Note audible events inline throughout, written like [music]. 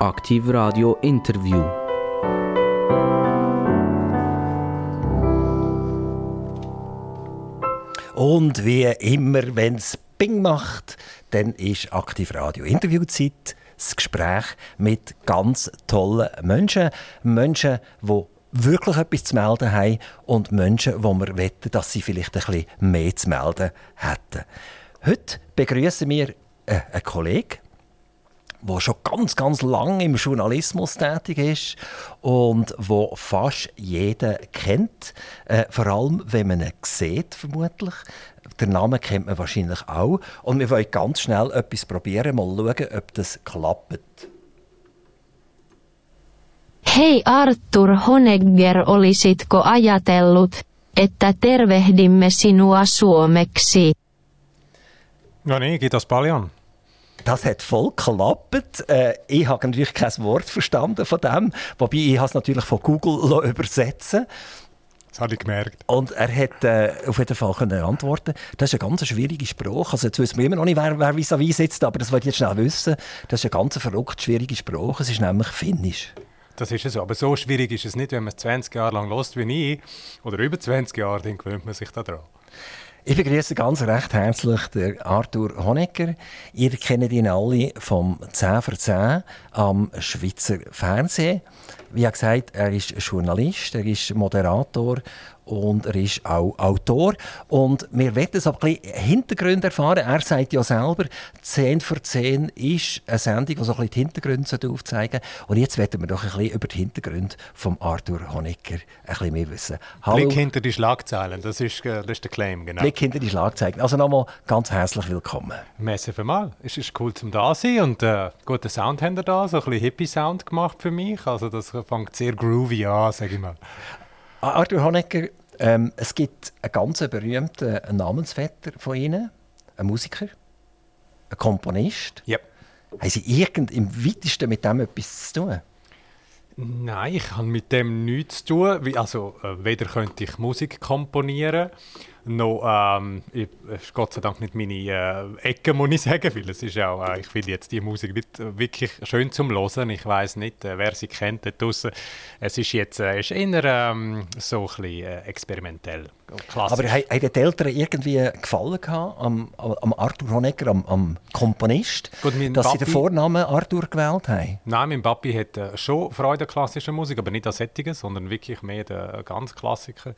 Aktiv Radio Interview. Und wie immer, wenn es Bing macht, dann ist Aktiv Radio Interviewzeit. Das Gespräch mit ganz tollen Menschen. Menschen, die wirklich etwas zu melden haben und Menschen, wo wir wetten, dass sie vielleicht ein bisschen mehr zu melden hätten. Heute begrüßen wir äh, einen Kollegen, der schon ganz, ganz lange im Journalismus tätig ist und wo fast jeder kennt. Äh, vor allem, wenn man ihn sieht, vermutlich. Den Namen kennt man wahrscheinlich auch. Und wir wollen ganz schnell etwas probieren, mal schauen, ob das klappt. Hei Arthur Honegger, olisitko ajatellut, että tervehdimme sinua suomeksi? Ja, nee, geht das paljon. Das hat voll geklappt. Äh, ich habe natürlich kein Wort verstanden von dem, wobei ich es natürlich von Google [laughs] übersetzen Das habe ich gemerkt. Und er hat äh, auf jeden Fall können antworten. Das ist eine ganz schwierige Sprache. Also jetzt wissen wir immer noch nicht, wer, wer vis-à-vis sitzt, aber das wollte ich jetzt schnell wissen. Das ist eine ganz verrückt schwierige Sprache. Es ist nämlich Finnisch. Das ist es so. Aber so schwierig ist es nicht, wenn man es 20 Jahre lang lost wie ich. Oder über 20 Jahre, dann gewöhnt man sich daran. Ich begrüße ganz recht herzlich den Arthur Honecker. Ihr kennt ihn alle vom 10 für 10 am Schweizer Fernsehen. Wie gesagt, er ist Journalist, er ist Moderator und er ist auch Autor. Und wir wollen so ein bisschen Hintergründe erfahren. Er sagt ja selber, 10 für 10 ist eine Sendung, die so ein bisschen die Hintergründe aufzeigen Und jetzt wollen wir doch ein bisschen über die Hintergründe von Arthur Honecker ein bisschen mehr wissen. Hallo. Blick hinter die Schlagzeilen, das ist, äh, das ist der Claim, genau. Blick hinter die Schlagzeilen. Also nochmal ganz herzlich willkommen. Merci vielmals. Es ist cool, zum da sein und äh, guten Sound haben wir da, so ein bisschen Hippie-Sound gemacht für mich. Also das fängt sehr groovy an, sage ich mal. Arthur Honecker, ähm, es gibt einen ganz berühmten Namensvetter von Ihnen, einen Musiker, einen Komponist. Ja. Haben Sie irgend im weitesten mit dem etwas zu tun? Nein, ich habe mit dem nichts zu tun. Also, äh, weder könnte ich Musik komponieren, noch, ähm, ich, ist Gott sei Dank nicht meine äh, Ecke, muss ich sagen, weil es ist auch, äh, ich finde jetzt die Musik nicht äh, wirklich schön zum Hören. Ich weiß nicht, äh, wer sie kennt draussen. Es ist jetzt äh, ist eher ähm, so ein bisschen äh, experimentell. Klassisch. Aber haben die Eltern irgendwie gefallen gehabt am, am Arthur Honegger, am, am Komponist, Gut, dass Papi, sie den Vornamen Arthur gewählt haben? Nein, mein Papi hat schon Freude an klassischer Musik, aber nicht an Sättigen, sondern wirklich mehr der ganz Klassiker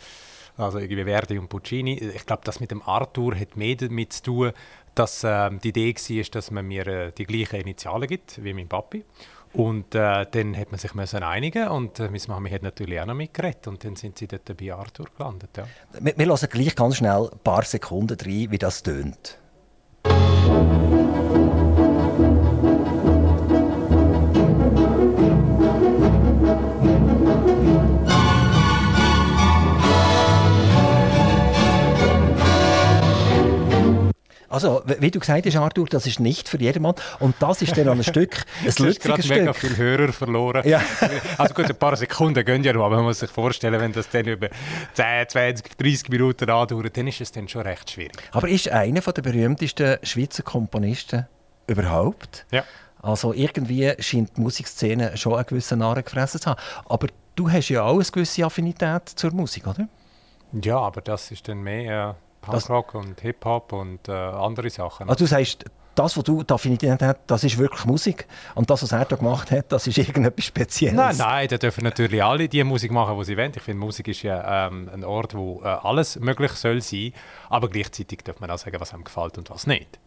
also irgendwie Verdi und Puccini. Ich glaube, das mit dem Arthur hat mehr damit zu tun, dass äh, die Idee war, dass man mir äh, die gleichen Initialen gibt wie mein Papi. Und äh, dann hat man sich müssen einigen und äh, meine Mami hat natürlich auch noch mitgeredet und dann sind sie dort bei Arthur gelandet. Ja. Wir, wir hören gleich ganz schnell ein paar Sekunden rein, wie das tönt. Also, wie du gesagt hast, Arthur, das ist nicht für jedermann. Und das ist dann an ein Stück [laughs] ein lustiges Stück. mega viele Hörer verloren. Ja. [laughs] also gut, ein paar Sekunden gehen ja noch, aber man muss sich vorstellen, wenn das dann über 10, 20, 30 Minuten andauert, dann ist es dann schon recht schwierig. Aber ist einer der berühmtesten Schweizer Komponisten überhaupt? Ja. Also irgendwie scheint die Musikszene schon einen gewissen Nahrung gefressen zu haben. Aber du hast ja auch eine gewisse Affinität zur Musik, oder? Ja, aber das ist dann mehr... Äh Punkrock und Hip-Hop und äh, andere Sachen. Also du sagst, das, was du da Affinität hast, das ist wirklich Musik. Und das, was er da gemacht hat, das ist [laughs] irgendetwas Spezielles. Nein, nein, da dürfen natürlich alle die Musik machen, die sie wollen. Ich finde, Musik ist ja ähm, ein Ort, wo äh, alles möglich soll sein. Aber gleichzeitig darf man auch sagen, was einem gefällt und was nicht.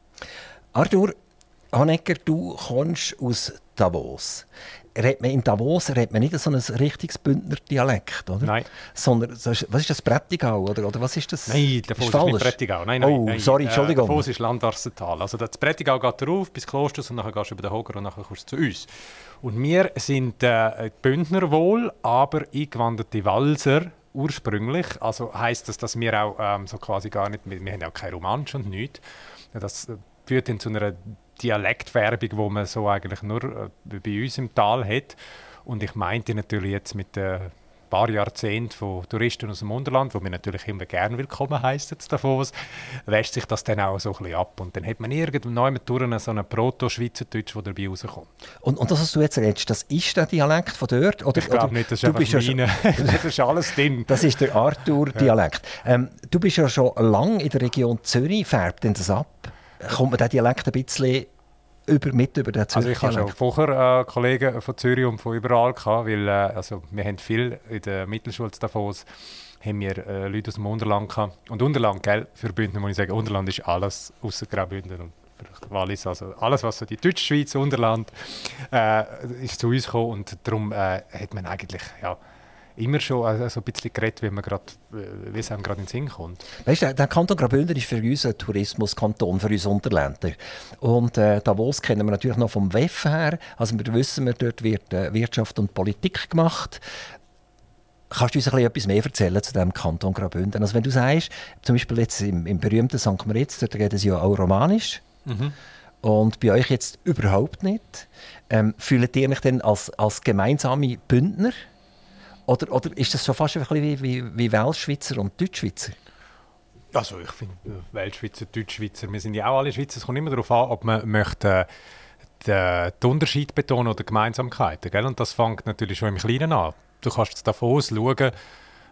Arthur Honecker, du kommst aus Davos redet man in Davos redet man nicht so ein richtiges Bündner Dialekt, oder? Nein. Sondern, was ist das, Prättigau, oder, oder was ist das? Nein, Davos ist, ist nicht Prättigau. Nein, nein, oh, nein. sorry, Entschuldigung. Äh, Davos ist Landarsental. Also das Prättigau geht rauf bis Klosters und dann gehst du über den Hoger und dann kommst du zu uns. Und wir sind äh, Bündner wohl, aber eingewanderte Walser ursprünglich. Also heisst das, dass wir auch ähm, so quasi gar nicht, wir, wir haben auch kein Romansch und nichts. Das äh, führt dann zu einer Dialektfärbung, die man so eigentlich nur äh, bei uns im Tal hat. Und ich meinte natürlich jetzt mit der paar Jahrzehnte von Touristen aus dem Unterland, wo wir natürlich immer gerne willkommen heißen Davos, wäscht sich das dann auch so ein bisschen ab. Und dann hat man irgendwann durch so einen Proto-Schweizerdeutsch, der dabei rauskommt. Und, und das, was du jetzt redest, das ist der Dialekt von dort? Oder, ich glaube nicht, das ist, einfach ja meine, [laughs] das ist alles drin. Das ist der Arthur-Dialekt. Ja. Ähm, du bist ja schon lange in der Region Zürich, färbt denn das ab? Kommt man der Dialekt ein bisschen über, mit über den Zürich. Also ich habe schon vorher äh, Kollegen von Zürich und von überall gehabt, weil äh, also wir haben viel in der Mittelschule Davos haben wir äh, Leute aus dem Unterland gehabt. Und Unterland, gell, für Bündner muss ich sagen, Unterland ist alles außer Graubünden und Wallis, also alles, was so die Deutschschweiz, Unterland, äh, ist zu uns gekommen und darum äh, hat man eigentlich, ja, immer schon also so ein bisschen geredet, wie, man grad, wie es einem gerade in den Sinn kommt. Weißt du, der Kanton Graubünden ist für uns ein Tourismuskanton, für uns Unterländer. Und äh, Davos kennen wir natürlich noch vom WEF her. Also wir wissen, wir, dort wird äh, Wirtschaft und Politik gemacht. Kannst du uns ein bisschen etwas mehr erzählen zu dem Kanton Graubünden? Also wenn du sagst, zum Beispiel jetzt im, im berühmten St. Moritz, dort reden sie ja auch Romanisch. Mhm. Und bei euch jetzt überhaupt nicht. Ähm, fühlt ihr euch denn als, als gemeinsame Bündner? Oder, oder ist das schon fast ein wie, wie, wie Weltschweizer und Deutschschweizer? Also ich finde äh, Weltschweizer, Deutschschweizer, wir sind ja auch alle Schweizer. Es kommt immer darauf an, ob man möchte äh, den Unterschied betonen oder Gemeinsamkeiten. Gell? Und das fängt natürlich schon im Kleinen an. Du kannst davon schauen,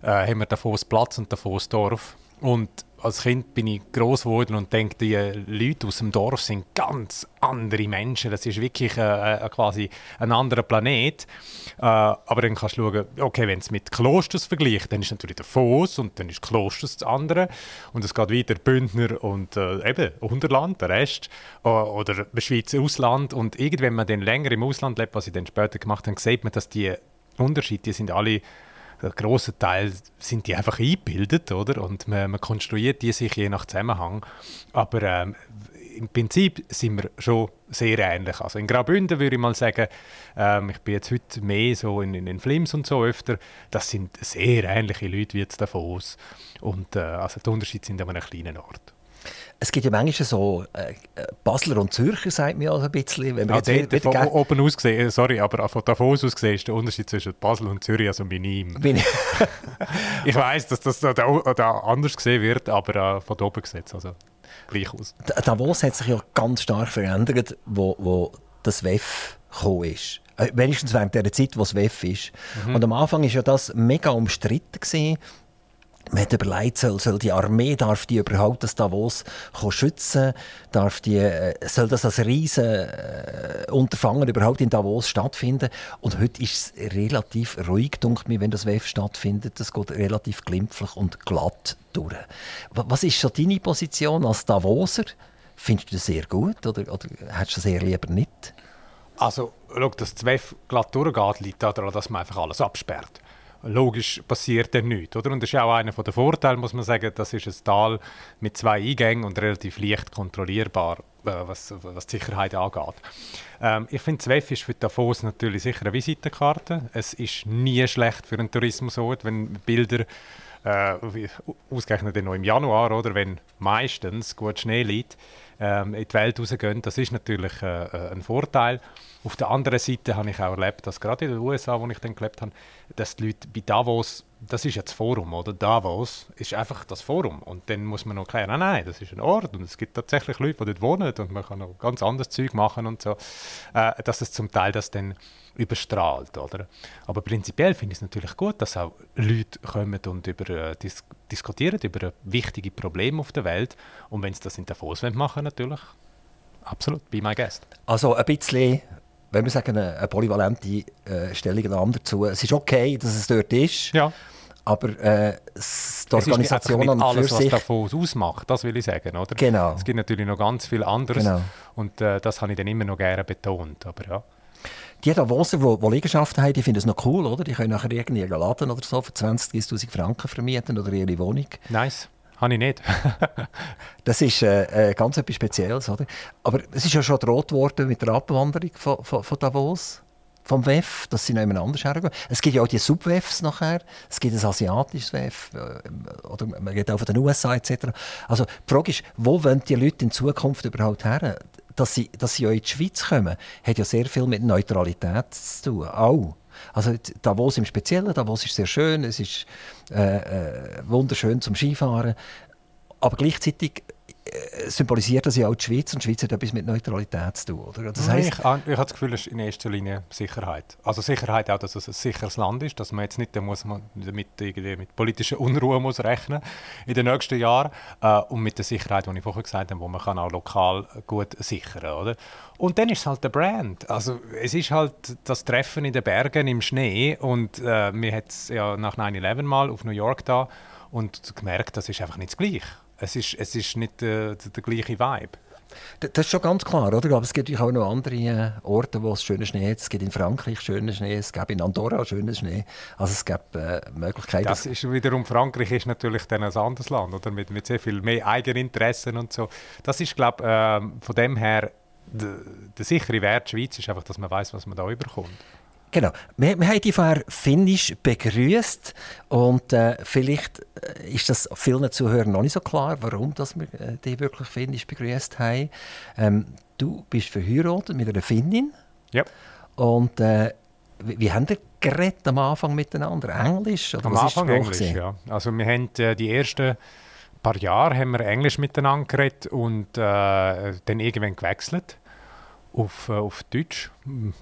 äh, haben wir davon Platz und davon Dorf. Und als Kind bin ich groß geworden und denke, die Leute aus dem Dorf sind ganz andere Menschen. Das ist wirklich äh, äh, quasi ein anderer Planet. Äh, aber dann kannst du schauen, okay, wenn es mit Klosters vergleicht, dann ist natürlich der Foss und dann ist Klosters das andere. Und es geht weiter Bündner und äh, eben Unterland, der Rest. Äh, oder Schweizer Ausland. Und irgendwann, wenn man dann länger im Ausland lebt, was ich dann später gemacht habe, sieht man, dass die Unterschiede, die sind alle ein grosser Teil sind die einfach eingebildet, oder? Und man, man konstruiert die sich je nach Zusammenhang. Aber ähm, im Prinzip sind wir schon sehr ähnlich. Also in Graubünden würde ich mal sagen, ähm, ich bin jetzt heute mehr so in, in, in Flims und so öfter, das sind sehr ähnliche Leute wie jetzt Davos. Und äh, also die Unterschiede sind an einem kleinen Ort. Es gibt ja manchmal so äh, Basler und Zürcher, sagt mir also ein bisschen. Wenn wir ja, jetzt wieder, von oben aus gesehen, äh, sorry, aber von Davos aus gesehen ist der Unterschied zwischen Basel und Zürich also minim. [laughs] ich weiß, dass das da, da, anders gesehen wird, aber äh, von oben gesehen also gleich aus. Davos hat sich ja ganz stark verändert, wo, wo das WEF gekommen ist. Äh, wenigstens während der Zeit, wo das WEF ist. Mhm. Und am Anfang war ja das mega umstritten. Gewesen man hat überlegt, soll, soll, die Armee, darf die überhaupt das Davos schützen? Darf die, äh, soll das als riesen äh, Unterfangen überhaupt in Davos stattfinden? Und heute ist es relativ ruhig, denke mir, wenn das WEF stattfindet. Das geht relativ glimpflich und glatt durch. Was ist so deine Position als Davoser? Findest du das sehr gut oder, oder hättest du das eher lieber nicht? Also, schau, dass das WEF glatt durchgeht, liegt daran, dass man einfach alles absperrt logisch passiert dann nichts. Oder? Und das ist auch einer der Vorteile, muss man sagen, das ist ein Tal mit zwei Eingängen und relativ leicht kontrollierbar, äh, was, was die Sicherheit angeht. Ähm, ich finde, Zweff ist für Davos natürlich sicher eine Visitenkarte. Es ist nie schlecht für einen Tourismusort, wenn Bilder äh, ausgerechnet noch im Januar, oder, wenn meistens gut Schnee liegt, ähm, in die Welt rausgehen. Das ist natürlich äh, äh ein Vorteil. Auf der anderen Seite habe ich auch erlebt, dass gerade in den USA, wo ich dann gelebt habe, dass die Leute bei Davos, das ist ja das Forum, oder? Davos ist einfach das Forum. Und dann muss man noch klären, nein, nein, das ist ein Ort und es gibt tatsächlich Leute, die dort wohnen und man kann noch ganz anderes Zeug machen und so. Äh, dass es zum Teil das dann überstrahlt, oder? Aber prinzipiell finde ich es natürlich gut, dass auch Leute kommen und über, äh, dis diskutieren über wichtige Probleme auf der Welt. Und wenn sie das in Davos machen natürlich absolut, be my guest. Also ein bisschen wenn wir sagen, eine, eine polyvalente äh, Stellungnahme dazu. Es ist okay, dass es dort ist. Ja. Aber äh, die Organisation an alles, für sich... was davon ausmacht, das will ich sagen, oder? Genau. Es gibt natürlich noch ganz viel anderes genau. und äh, das habe ich dann immer noch gerne betont, aber ja. Die Davoser, die, die Liegenschaften haben, die finden es noch cool, oder? Die können nachher irgendwie Laden oder so für 20'000, 30'000 Franken vermieten oder ihre Wohnung. Nice. Habe ich nicht. [laughs] das ist äh, äh, ganz etwas Spezielles. Oder? Aber es ist ja schon gedroht worden mit der Abwanderung von, von, von Davos, vom WEF, dass sie noch jemand anders hergehen. Es gibt ja auch die Sub-WEFs nachher. Es gibt ein asiatisches WEF, äh, oder man geht auch von den USA etc. Also die Frage ist, wo wollen die Leute in Zukunft überhaupt her? Dass sie, dass sie auch in die Schweiz kommen, hat ja sehr viel mit Neutralität zu tun. Auch. Also Davos im Speziellen, Davos ist sehr schön, es ist äh, äh, wunderschön zum Skifahren, aber gleichzeitig symbolisiert das ja auch die Schweiz und die Schweiz hat etwas mit Neutralität zu tun. Oder? Das heisst, ich, ich habe das Gefühl, es ist in erster Linie Sicherheit. Also Sicherheit auch, dass es ein sicheres Land ist, dass man jetzt nicht muss man mit, irgendwie mit politischer Unruhe muss rechnen in den nächsten Jahren äh, und mit der Sicherheit, die ich vorher gesagt habe, wo man kann auch lokal gut sichern oder? Und dann ist es halt der Brand. Also es ist halt das Treffen in den Bergen im Schnee und äh, wir hat es ja nach 9-11 mal auf New York da und gemerkt, das ist einfach nicht das Gleiche. Es ist, es ist nicht äh, der, der gleiche Vibe. Das ist schon ganz klar, oder? Aber es gibt auch noch andere äh, Orte, wo es schönen Schnee hat. Es gibt in Frankreich schönen Schnee, es gibt in Andorra schönen Schnee. Also es gibt äh, Möglichkeiten. Das ist wiederum, Frankreich ist natürlich dann ein anderes Land, oder? Mit, mit sehr viel mehr Eigeninteressen und so. Das ist, glaube ich, äh, von dem her, der, der sichere Wert der Schweiz ist einfach, dass man weiß, was man da überkommt. Genau. Wir, wir haben die vorher finnisch begrüßt und äh, vielleicht äh, ist das vielen Zuhörern noch nicht so klar, warum dass wir äh, die wirklich finnisch begrüßt haben. Ähm, du bist verheiratet mit einer Finnin. Ja. Und äh, wie, wie haben ihr geredet am Anfang miteinander? Englisch? Oder am Anfang Englisch, ja. Also wir haben äh, die ersten paar Jahre haben wir Englisch miteinander geredet und dann irgendwann gewechselt auf, äh, auf Deutsch,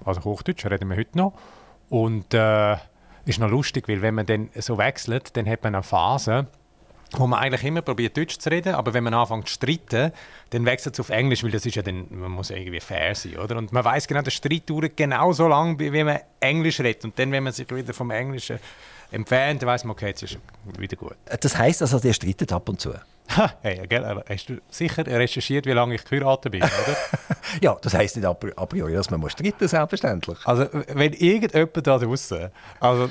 also Hochdeutsch reden wir heute noch. Und äh, ist noch lustig, weil wenn man dann so wechselt, dann hat man eine Phase, wo man eigentlich immer probiert Deutsch zu reden, aber wenn man anfängt zu streiten, dann wechselt es auf Englisch, weil das ist ja dann, man muss irgendwie fair sein, oder? Und man weiß genau, der Streit dauert genau so lange, wie man Englisch redet. Und dann, wenn man sich wieder vom Englischen entfernt, dann weiß man, okay, jetzt ist es wieder gut. Das heisst also, der streitet ab und zu? hey, gell, hast du sicher recherchiert, wie lange ich geheiratet bin, oder? [laughs] ja, das heisst nicht a priori, dass man muss streiten selbstverständlich. Also, wenn irgendjemand da draußen, also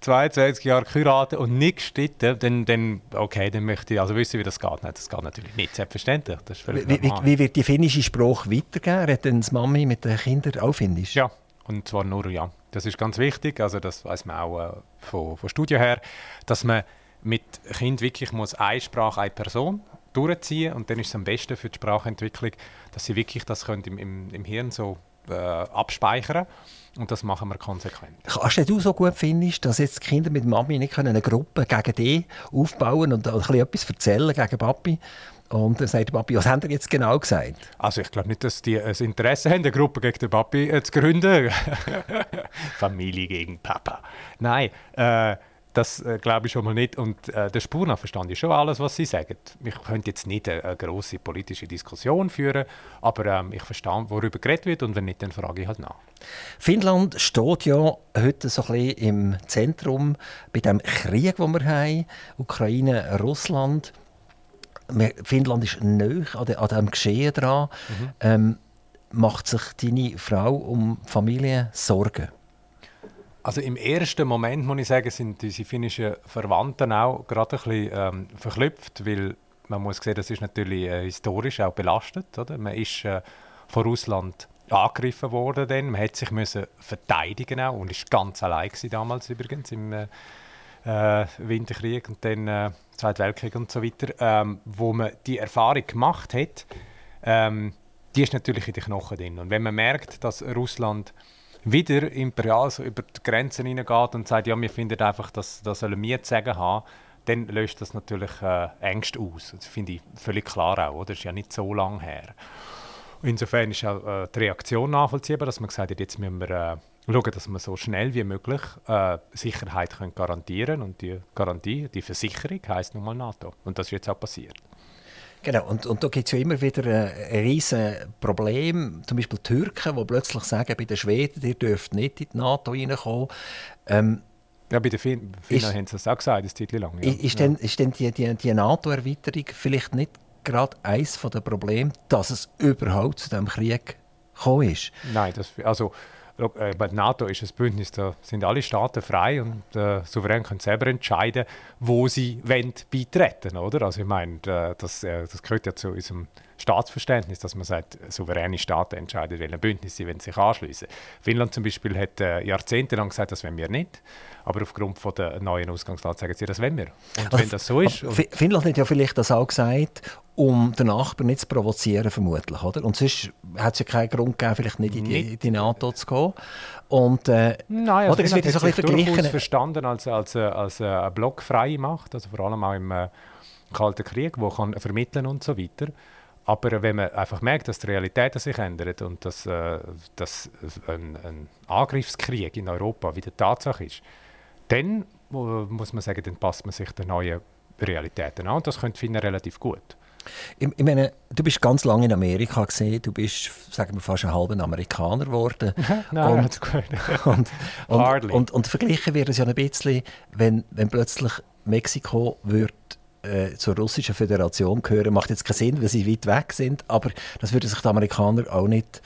22 Jahre geheiratet und nicht gestritten, dann, dann, okay, dann möchte ich also wissen, wie das geht. Nein, das geht natürlich nicht, selbstverständlich. Das ist wie, wie, wie, wird die finnische Sprache weitergehen? Redet denn das Mami mit den Kindern auch Finnisch? Ja, und zwar nur ja. Das ist ganz wichtig, also das weiß man auch äh, von, von Studien her, dass man mit Kind wirklich muss eine Sprache, eine Person durchziehen und dann ist es am besten für die Sprachentwicklung, dass sie wirklich das können im, im, im Hirn so äh, abspeichern und das machen wir konsequent. Kannst du so gut findest, dass jetzt die Kinder mit Mami nicht eine Gruppe gegen dich aufbauen und ein bisschen etwas erzählen gegen Papi? Und dann sagt der Papi, was haben ihr jetzt genau gesagt? Also ich glaube nicht, dass die ein Interesse haben, eine Gruppe gegen den Papi äh, zu gründen. [laughs] Familie gegen Papa. Nein, äh, das äh, glaube ich schon mal nicht. Und äh, der Spur verstand ich schon alles, was sie sagen. Ich könnte jetzt nicht eine, eine große politische Diskussion führen, aber ähm, ich verstehe, worüber geredet wird und wenn nicht, dann frage ich halt nach. Finnland steht ja heute so ein bisschen im Zentrum bei dem Krieg, den wir haben, Ukraine, Russland. Finnland ist näher an, an dem Geschehen dran. Mhm. Ähm, macht sich deine Frau um Familie Sorgen? Also im ersten Moment, muss ich sagen, sind unsere finnischen Verwandten auch gerade ein bisschen ähm, verklüpft, weil man muss sehen, das ist natürlich äh, historisch auch belastet. Oder? Man ist äh, von Russland angegriffen worden, dann. man hat sich müssen verteidigen auch und ist ganz allein damals übrigens im äh, äh, Winterkrieg und dann äh, Zweiten Weltkrieg und so weiter, ähm, wo man die Erfahrung gemacht hat, ähm, die ist natürlich in den Knochen drin. Und wenn man merkt, dass Russland wieder imperial so über die Grenzen hineingeht und sagt, ja, wir finden einfach, dass das sollen wir zu sagen haben, dann löst das natürlich äh, Ängste aus. Das finde ich völlig klar auch, oder? Das ist ja nicht so lange her. Insofern ist auch äh, die Reaktion nachvollziehbar, dass man gesagt hat, jetzt müssen wir äh, schauen, dass wir so schnell wie möglich äh, Sicherheit können garantieren Und die Garantie, die Versicherung heisst nun mal NATO. Und das ist jetzt auch passiert. Genau, und, und da gibt es ja immer wieder ein, riesiges Problem. Zum Beispiel die Türken, die plötzlich sagen, bei den Schweden, ihr dürft nicht in die NATO reinkommen. Ähm, ja, bei den Finnen haben sie das auch gesagt, eine Zeit lang. Ja. Ist, denn, ist denn die, die, die NATO-Erweiterung vielleicht nicht gerade eines der Probleme, dass es überhaupt zu diesem Krieg gekommen ist? Nein, das, also äh, bei NATO ist ein Bündnis, da sind alle Staaten frei und äh, souverän können selber entscheiden, wo sie wollen beitreten oder? Also ich meine, äh, das, äh, das gehört ja zu unserem Staatsverständnis, dass man sagt, souveräne Staaten entscheiden, welche Bündnis sie sich anschließen Finnland zum Beispiel hat äh, jahrzehntelang gesagt, das wollen wir nicht. Aber aufgrund von der neuen Ausgangslage sagen sie, das wollen wir. Und also, wenn das so ist... Finnland hat ja vielleicht das auch gesagt, um den Nachbarn nicht zu provozieren, vermutlich. Oder? Und sonst hat es ja keinen Grund gegeben, vielleicht nicht in die, in die NATO zu gehen. Und, äh, Nein, also oder es wird so ein bisschen verstanden als, als, als, als eine blockfreie Macht, also vor allem auch im äh, Kalten Krieg, wo kann vermitteln und so weiter. Aber wenn man einfach merkt, dass die Realität sich ändert und dass, äh, dass ein, ein, Angriffskrieg in Europa wieder Tatsache ist, dann äh, muss man sagen, dann passt man sich den neuen Realitäten an. Und das könnte Finnen relativ gut. Ich, ich, meine, du bist ganz lange in Amerika gesehen, du bist, sagen wir, fast ein halber Amerikaner geworden. [laughs] Nein, und, [laughs] und, und, und, verglichen wird es ja ein bisschen, wenn, wenn plötzlich Mexiko wird äh, zur russischen Föderation gehören, macht jetzt keinen Sinn, weil sie weit weg sind, aber das würde sich den Amerikanern auch nicht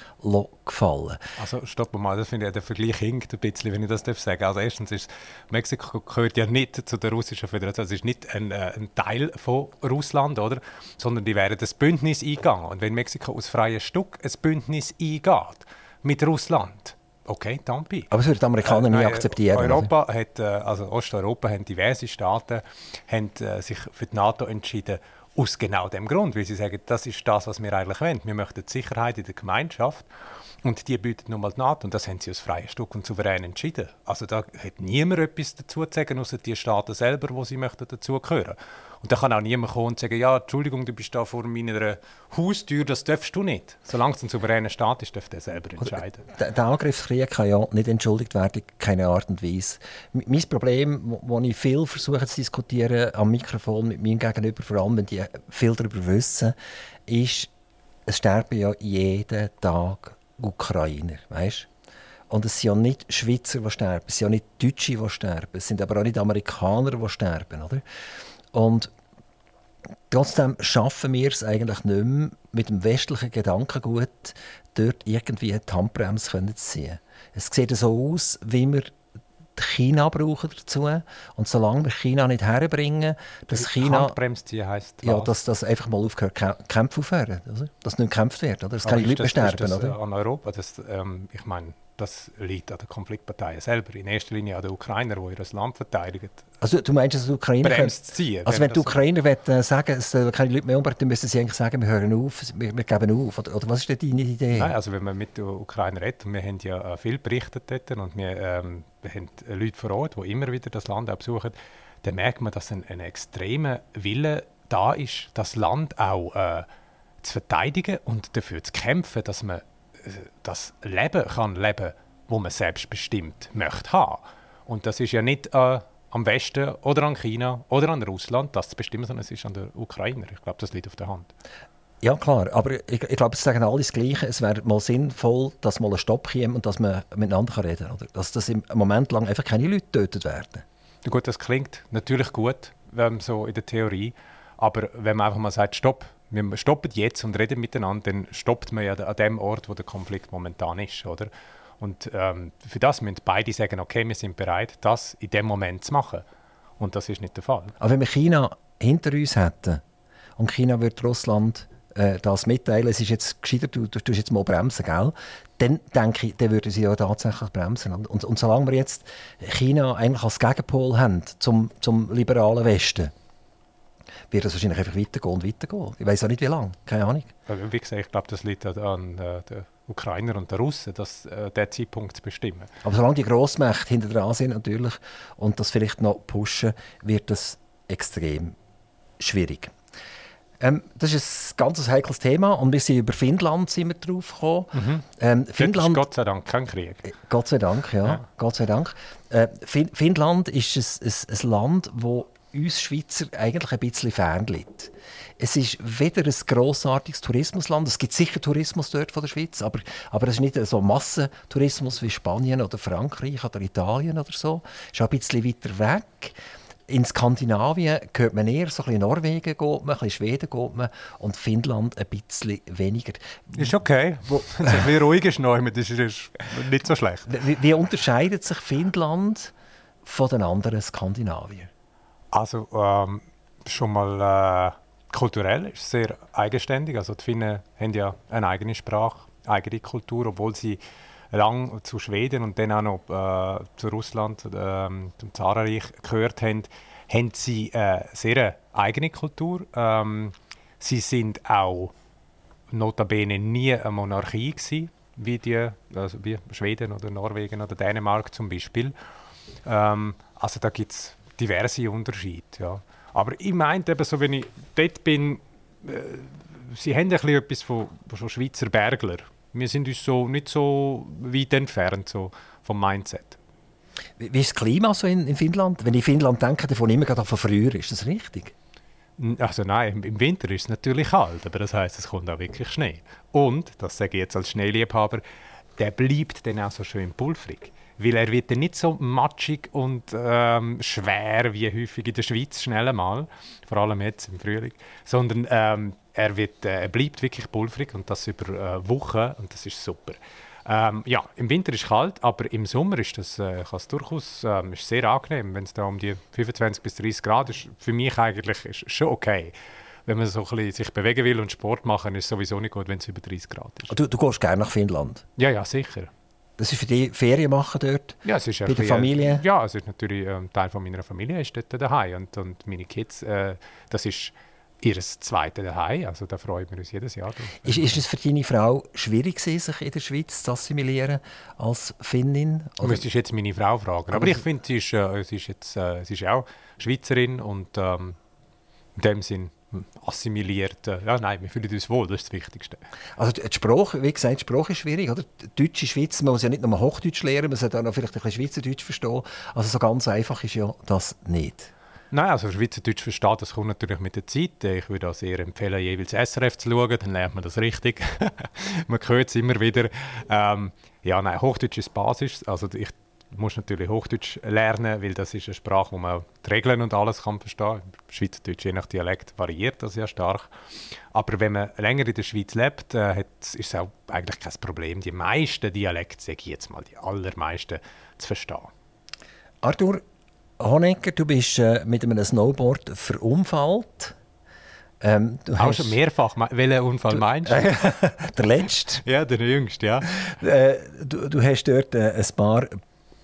gefallen. Also stopp mal, das finde ich, der Vergleich hinkt ein bisschen, wenn ich das darf sagen. Also erstens ist Mexiko gehört ja nicht zu der russischen Föderation, es ist nicht ein, äh, ein, Teil von Russland, oder? Sondern die wären das Bündnis eingegangen. Und wenn Mexiko aus freiem Stück ein Bündnis eingeht mit Russland, Okay, danke. Aber das würden die Amerikaner äh, nie akzeptieren. Europa hat, äh, also Osteuropa haben diverse Staaten haben, äh, sich für die NATO entschieden, aus genau dem Grund, weil sie sagen, das ist das, was wir eigentlich wollen. Wir möchten die Sicherheit in der Gemeinschaft und die bietet nun mal die NATO und das haben sie aus freiem Stück und souverän entschieden. Also da hat niemand etwas dazu zu sagen, außer die Staaten selber, wo sie möchten dazugehören. Und da kann auch niemand kommen und sagen, ja, Entschuldigung, du bist da vor meiner Haustür, das darfst du nicht. Solange es ein souveräner Staat ist, darf der selber entscheiden. Der, der Angriffskrieg kann ja nicht entschuldigt werden, keine Art und Weise. Mein Problem, wo ich viel versuche zu diskutieren am Mikrofon mit meinem Gegenüber, vor allem wenn die viel darüber wissen, ist, es sterben ja jeden Tag Ukrainer, weißt? Und es sind ja nicht Schweizer, die sterben, es sind ja nicht Deutsche, die sterben, es sind aber auch nicht Amerikaner, die sterben, oder? Und trotzdem schaffen wir es eigentlich nicht mehr, mit dem westlichen Gedankengut dort irgendwie eine Handbremse zu ziehen. Es sieht so aus, wie wir China brauchen dazu. Und solange wir China nicht herbringen, dass China... Handbremse heisst Ja, dass das einfach mal aufhört, Kämpfe aufhören. Dass nicht gekämpft wird. Oder? Das kann Leute das, sterben. Das oder? an Europa? Das, ähm, ich meine, das liegt an den Konfliktparteien selber. In erster Linie an den Ukrainer, die ihr Land verteidigen. Also du meinst, dass die Ukrainer... Bremst ziehen. Also wenn die Ukrainer wollen, äh, sagen, es sollen keine Leute mehr umbringen, dann müssen sie eigentlich sagen, wir hören auf, wir, wir geben auf. Oder, oder, was ist denn deine Idee? Nein, also wenn man mit den Ukrainern redet, wir haben ja äh, viel berichtet dort und wir, ähm, haben Leute vor Ort, die immer wieder das Land besuchen, dann merkt man, dass ein, ein extremer Wille da ist, das Land auch äh, zu verteidigen und dafür zu kämpfen, dass man das Leben kann leben, wo man selbstbestimmt möchte haben. Und das ist ja nicht äh, am Westen oder an China oder an Russland, das zu bestimmen, sondern es ist an den Ukrainer. Ich glaube, das liegt auf der Hand. Ja, klar. Aber ich, ich glaube, es sagen alle das Gleiche. Es wäre mal sinnvoll, dass mal ein Stopp käme und dass man miteinander reden kann. Dass das im Moment lang einfach keine Leute getötet werden. Ja, gut, das klingt natürlich gut, ähm, so in der Theorie. Aber wenn man einfach mal sagt, Stopp, wir stoppen jetzt und reden miteinander, dann stoppt man ja an dem Ort, wo der Konflikt momentan ist, oder? Und ähm, für das müssen beide sagen, okay, wir sind bereit, das in dem Moment zu machen. Und das ist nicht der Fall. Aber wenn wir China hinter uns hätten und China würde Russland äh, das mitteilen, es ist jetzt gescheiter, du, du tust jetzt mal bremsen, gell? dann denke ich, dann würden sie ja tatsächlich bremsen. Und, und, solange wir jetzt China eigentlich als Gegenpol haben zum, zum liberalen Westen, wird das wahrscheinlich einfach weitergehen und weitergehen. Ich weiß auch nicht, wie lange. Keine Ahnung. Wie gesagt, ich glaube, das liegt an äh, den Ukrainer und den Russen, das, äh, den Zeitpunkt zu bestimmen. Aber solange die Grossmächte hinter dran sind natürlich und das vielleicht noch pushen, wird das extrem schwierig. Ähm, das ist ein ganz heikles Thema und wir sind über Finnland sind wir drauf gekommen. Mhm. Ähm, Finnland, Gott sei Dank kein Krieg. Äh, Gott sei Dank, ja. ja. Gott sei Dank. Äh, fin Finnland ist ein, ein, ein Land, wo uns Schweizer eigentlich ein bisschen fernliegt. Es ist weder ein grossartiges Tourismusland, es gibt sicher Tourismus dort von der Schweiz, aber, aber es ist nicht so Massentourismus wie Spanien oder Frankreich oder Italien oder so. Es ist auch ein bisschen weiter weg. In Skandinavien hört man eher so ein bisschen Norwegen geht man, ein bisschen Schweden geht man und Finnland ein bisschen weniger. Ist okay. Wo, es [laughs] ist ein bisschen ruhig ist das ist nicht so schlecht. Wie, wie unterscheidet sich Finnland von den anderen Skandinavien? Also ähm, schon mal äh, kulturell ist es sehr eigenständig. Also die Finnen haben ja eine eigene Sprache, eigene Kultur, obwohl sie lang zu Schweden und dann auch noch äh, zu Russland, äh, zum Zarenreich gehört haben, haben sie äh, sehr eine eigene Kultur. Ähm, sie sind auch notabene nie eine Monarchie gewesen, wie, die, also wie Schweden oder Norwegen oder Dänemark zum Beispiel. Ähm, also da gibt es diverse Unterschiede. Ja. Aber ich meinte eben so, wenn ich dort bin, äh, sie haben ein bisschen etwas von, von Schweizer Bergler. Wir sind uns so nicht so weit entfernt so vom Mindset. Wie, wie ist das Klima so in, in, Finnland? Wenn ich Finnland denke, davon immer gerade von früher, ist das richtig? Also nein, im Winter ist es natürlich kalt, aber das heißt, es kommt auch wirklich Schnee. Und, das sage ich jetzt als Schneeliebhaber, der bleibt dann auch so schön pulverig. Weil er wird dann nicht so matschig und ähm, schwer wie häufig in der Schweiz schnell mal, vor allem jetzt im Frühling, sondern ähm, er, wird, äh, er bleibt wirklich pulverig und das über äh, Wochen und das ist super. Ähm, ja, im Winter ist es kalt, aber im Sommer ist das äh, durchaus ähm, ist sehr angenehm, wenn es da um die 25 bis 30 Grad ist. Für mich eigentlich ist schon okay. Wenn man so ein bisschen sich bewegen will und Sport machen, ist es sowieso nicht gut, wenn es über 30 Grad ist. Du, du gehst gerne nach Finnland? Ja, ja, sicher. Das ist für dich Ferien machen dort? Ja, es ist bei der Familie? Ja, es ist natürlich ein ähm, Teil von meiner Familie ist dort daheim und, und meine Kids, äh, das ist ihr zweites daheim. Also da freuen wir uns jedes Jahr drauf. Ist, ist es für deine Frau schwierig gewesen, sich in der Schweiz zu assimilieren als Finnin? Du müsstest jetzt meine Frau fragen. Aber, Aber ich finde, sie ist, äh, sie, ist jetzt, äh, sie ist auch Schweizerin und ähm, in dem Sinn assimiliert. Äh, ja, nein, wir fühlen uns wohl, das ist das Wichtigste. Also die Sprache, wie gesagt, die Sprache ist schwierig, oder? Die deutsche Schweiz, man muss ja nicht nur Hochdeutsch lernen, man sollte auch noch vielleicht ein bisschen Schweizerdeutsch verstehen. Also so ganz einfach ist ja das nicht. Nein, also Schweizerdeutsch versteht, das kommt natürlich mit der Zeit. Ich würde auch sehr empfehlen, jeweils SRF zu schauen, dann lernt man das richtig. [laughs] man hört es immer wieder. Ähm, ja, nein, Hochdeutsch ist Basis. Also ich muss natürlich Hochdeutsch lernen, weil das ist eine Sprache, wo man die Regeln und alles kann verstehen. Schweizerdeutsch je nach Dialekt variiert das ja stark. Aber wenn man länger in der Schweiz lebt, äh, ist es auch eigentlich kein Problem, die meisten Dialekte, sage ich jetzt mal, die allermeisten zu verstehen. Arthur, Honegger, du bist äh, mit einem Snowboard verunfallt. Ähm, du Auch hast, schon mehrfach. Welchen Unfall meinst du? [laughs] der letzte. ja, der jüngste, ja. Äh, du, du, hast dort äh, ein paar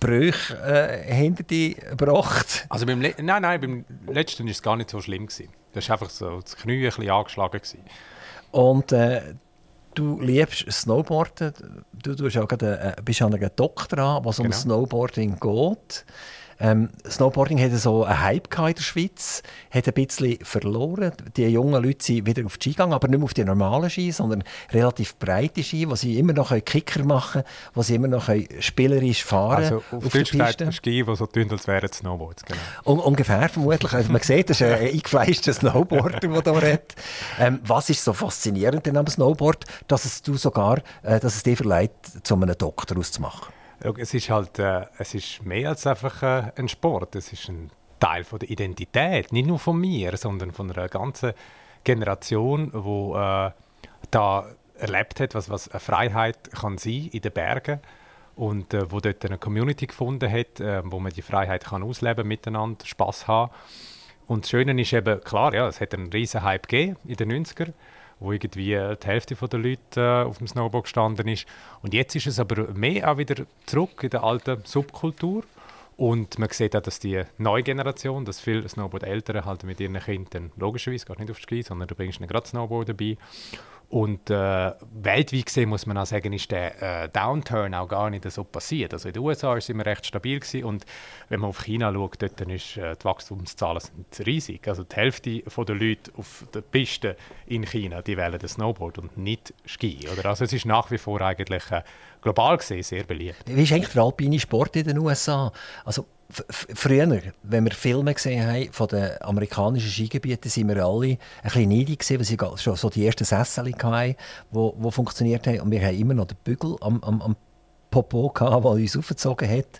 Brüche äh, hinter dir gebracht. Also beim nein, nein, beim letzten war es gar nicht so schlimm. Gewesen. Das war einfach so das Knie ein bisschen angeschlagen. Gewesen. Und äh, du liebst Snowboarden. Du, du bist, auch gerade, äh, bist an einem Doktor an, was genau. um Snowboarding geht. Ähm, Snowboarding hatte so einen Hype in der Schweiz, hat ein bisschen verloren. Die jungen Leute sind wieder auf die Ski gegangen, aber nicht mehr auf die normalen Ski, sondern relativ breite Ski, wo sie immer noch Kicker machen können, wo sie immer noch spielerisch fahren Also auf, auf Deutsch gesagt Ski, die so tun, als wären Snowboards. Genau. Un ungefähr vermutlich. Also man sieht, das ist ein eingefleischter Snowboarder, der hier redet. Ähm, was ist so faszinierend am Snowboard, dass es, du sogar, äh, dass es dir verleiht, zu einem Doktor auszumachen? Es ist halt äh, es ist mehr als einfach äh, ein Sport. Es ist ein Teil von der Identität, nicht nur von mir, sondern von einer ganzen Generation, die äh, da erlebt hat, was, was eine Freiheit kann sein in den Bergen und äh, wo dort eine Community gefunden hat, äh, wo man die Freiheit kann ausleben miteinander, Spaß haben. Und das Schöne ist eben, klar, ja, es hat einen riesen Hype gegeben in den 90er wo irgendwie die Hälfte der Leute äh, auf dem Snowboard gestanden ist. Und jetzt ist es aber mehr auch wieder zurück in der alten Subkultur. Und man sieht auch, dass die neue Generation, dass viele Snowboard-Eltern halt mit ihren Kindern logischerweise gar nicht auf Ski, sondern du bringst ihnen gerade Snowboard dabei. Und äh, weltweit gesehen muss man auch sagen, ist der äh, Downturn auch gar nicht so passiert. Also in den USA war es immer recht stabil gewesen und wenn man auf China schaut, dort dann ist äh, die Wachstumszahlen sind riesig. Also die Hälfte der Leute auf der Piste in China, die wählen das Snowboard und nicht Ski. Oder? Also es ist nach wie vor eigentlich äh, global gesehen sehr beliebt. Wie ist eigentlich der alpine Sport in den USA? Also Früher, wenn wir Filme gesehen haben von den amerikanischen Skigebieten, sind wir alle ein bisschen neidig gewesen, weil sie schon so die ersten Sessel hatten, die, die funktioniert haben. Und wir haben immer noch den Bügel am, am, am Popo, gehabt, der uns aufgezogen hat.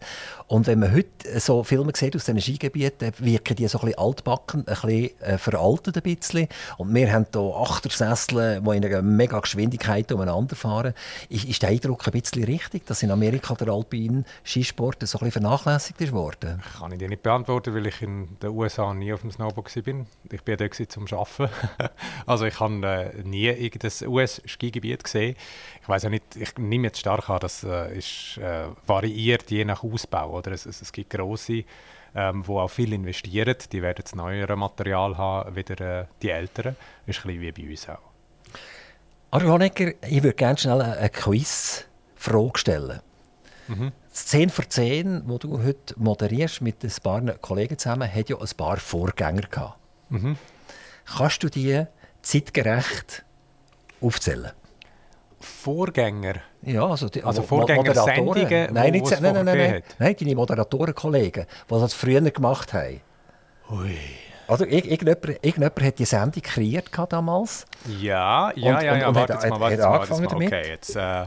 Und wenn man heute so Filme sieht aus diesen Skigebieten, wirken die so ein bisschen altbacken, ein bisschen äh, veraltet ein bisschen. Und wir haben hier Achtersessel, die in einer mega Geschwindigkeit umeinander fahren. Ist, ist der Eindruck ein bisschen richtig, dass in Amerika der alpine Skisport so ein bisschen vernachlässigt ist worden? Kann ich dir nicht beantworten, weil ich in den USA nie auf dem Snowboard war. Ich bin dort zum Arbeiten. [laughs] also ich habe äh, nie irgendein US-Skigebiet gesehen. Ich weiß ja nicht, ich nehme jetzt stark an, dass äh, ist, äh, variiert je nach Ausbau. Oder? Es, es, es gibt grosse, ähm, die auch viel investieren. Die werden das neuere Material haben, wieder äh, die älteren. Das ist ein bisschen wie bei uns auch. Arno Honecker, ich würde gerne schnell eine Quiz-Frage stellen. Mhm. Das 10 vor 10, das du heute moderierst mit ein paar Kollegen zusammen, hat ja ein paar Vorgänger gehabt. Mhm. Kannst du die zeitgerecht aufzählen? Vorgänger? Ja, also, die, also Vorgängersendungen, nein, nicht, nein, nein, nein, nein, nein, deine Moderatorenkollegen, die das früher gemacht haben. Ui. Also, irgendjemand, irgendjemand hat die Sendung kreiert damals. Ja, ja, und, ja, ja, und, warte jetzt mal, warte jetzt mal, warte mal. Okay, jetzt, äh,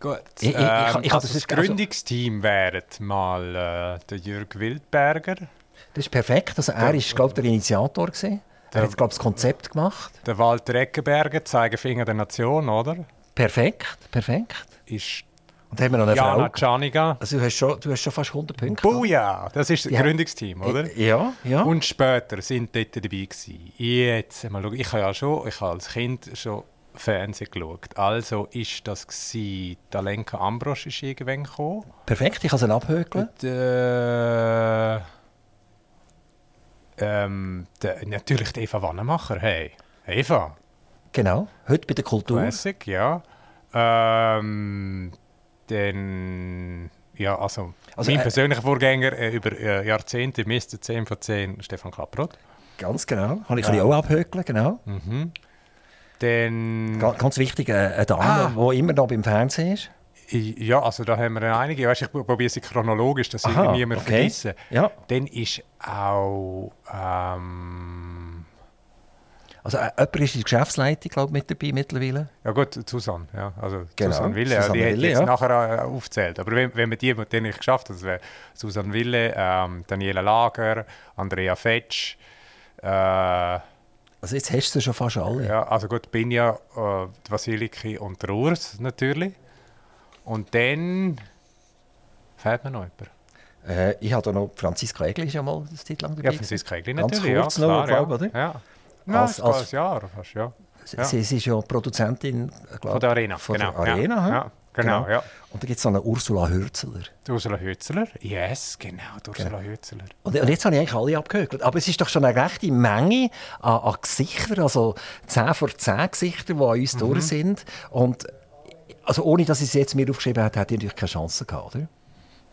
gut. Ich, ich, ich, ähm, ich, also das Gründungsteam wäre mal äh, der Jürg Wildberger. Das ist perfekt, also er war, glaube ich, der Initiator. Gewesen. Er hat, glaube das Konzept gemacht. Der Walter Eckenberger, Zeigefinger der Nation, oder? Perfekt, perfekt. Ist und haben wir noch eine Jana Frau. Czaniga. Also du hast, schon, du hast schon fast 100 Punkte. Buja, das ist das ja. Gründungsteam, oder? Ja, ja. Und später sind dort dabei gewesen. Jetzt, mal schauen, ich habe ja schon, ich habe als Kind schon Fernsehen geschaut. Also ist das gewesen, Alenka Ambros ist irgendwann gekommen. Perfekt, ich kann es abhökeln. Und, äh, ähm, der, natürlich die Eva Wannemacher. Hey, Eva. Genau, heute bei der Kultur. Classic, ja. Ähm, dann, ja, also, also mein äh, persönlicher Vorgänger äh, über äh, Jahrzehnte, Mr. 10 von 10, Stefan Klapproth. Ganz genau, habe ich ja. auch abhökeln, genau. Mhm. Dann... Ganz, wichtig, äh, eine Dame, ah. die immer noch beim Fernsehen ist. Ja, also da haben wir einige. Weißt, ich probiere sie chronologisch, dass ich Aha, niemand okay. vergesse. Ja. Dann ist auch... Ähm, also äh, jemand ist in der Geschäftsleitung glaub, mit dabei mittlerweile? Ja gut, Susanne. Ja. Also genau, Susanne Wille, Susanne die Wille, hat jetzt ja. nachher äh, aufgezählt. Aber wenn, wenn man die, mit denen ich geschafft habe, das wäre Susanne Wille, ähm, Daniela Lager, Andrea Fetsch, äh, also jetzt hast du schon fast alle. Ja, also gut, Binja, äh, Vasiliki und der Urs natürlich. Und dann fehlt mir noch jemand. Äh, ich hatte noch Franziska Egli schon mal das Zeit lang dabei. Ja, Franziska Egli natürlich. Ganz kurz ja, noch, klar, glaube ich, oder? Ja. Ja, als, als, als Jahr fast, ja. Sie, sie, sie ist ja Produzentin glaub, von der Arena. Von genau. der Arena, ja. ja. Genau, genau, ja. Und da gibt es noch eine Ursula Hürzeler. Die Ursula Hürzeler? Yes, genau, die Ursula genau. Hürzeler. Und, und, jetzt habe ich eigentlich alle abgehört. Aber es ist doch schon eine rechte Menge an, an Gesichtern, also 10 vor 10 Gesichter, die an uns mhm. durch sind. Und also ohne, dass ich es jetzt mir aufgeschrieben habe, hätte ich natürlich keine Chance gehabt, oder?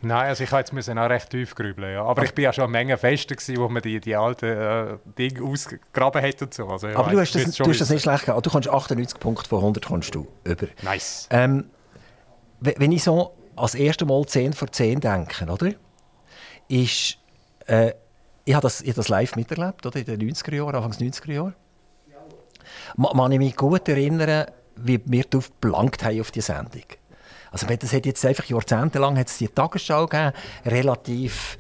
Nein, also ich musste auch recht tief grübeln. Ja. Aber ich war ja schon eine Menge Festen, wo man die, die alten äh, Dinge ausgegraben hat und so. Also, Aber weiss, du hast das, du hast das nicht schlecht gehabt. Du kommst 98 Punkte von 100 kommst du über. Nice. Ähm, wenn ich so als erstes Mal 10 vor 10 denke, oder? Ist, äh, ich habe das, ich hab das live miterlebt, oder? in den 90er Jahren, Anfangs 90er Jahren. Man, man ich mich gut erinnern, wie wir darauf belangt haben auf die Sendung. Also das hat jetzt einfach jahrzehntelang hat es die Tagesschau gegeben, relativ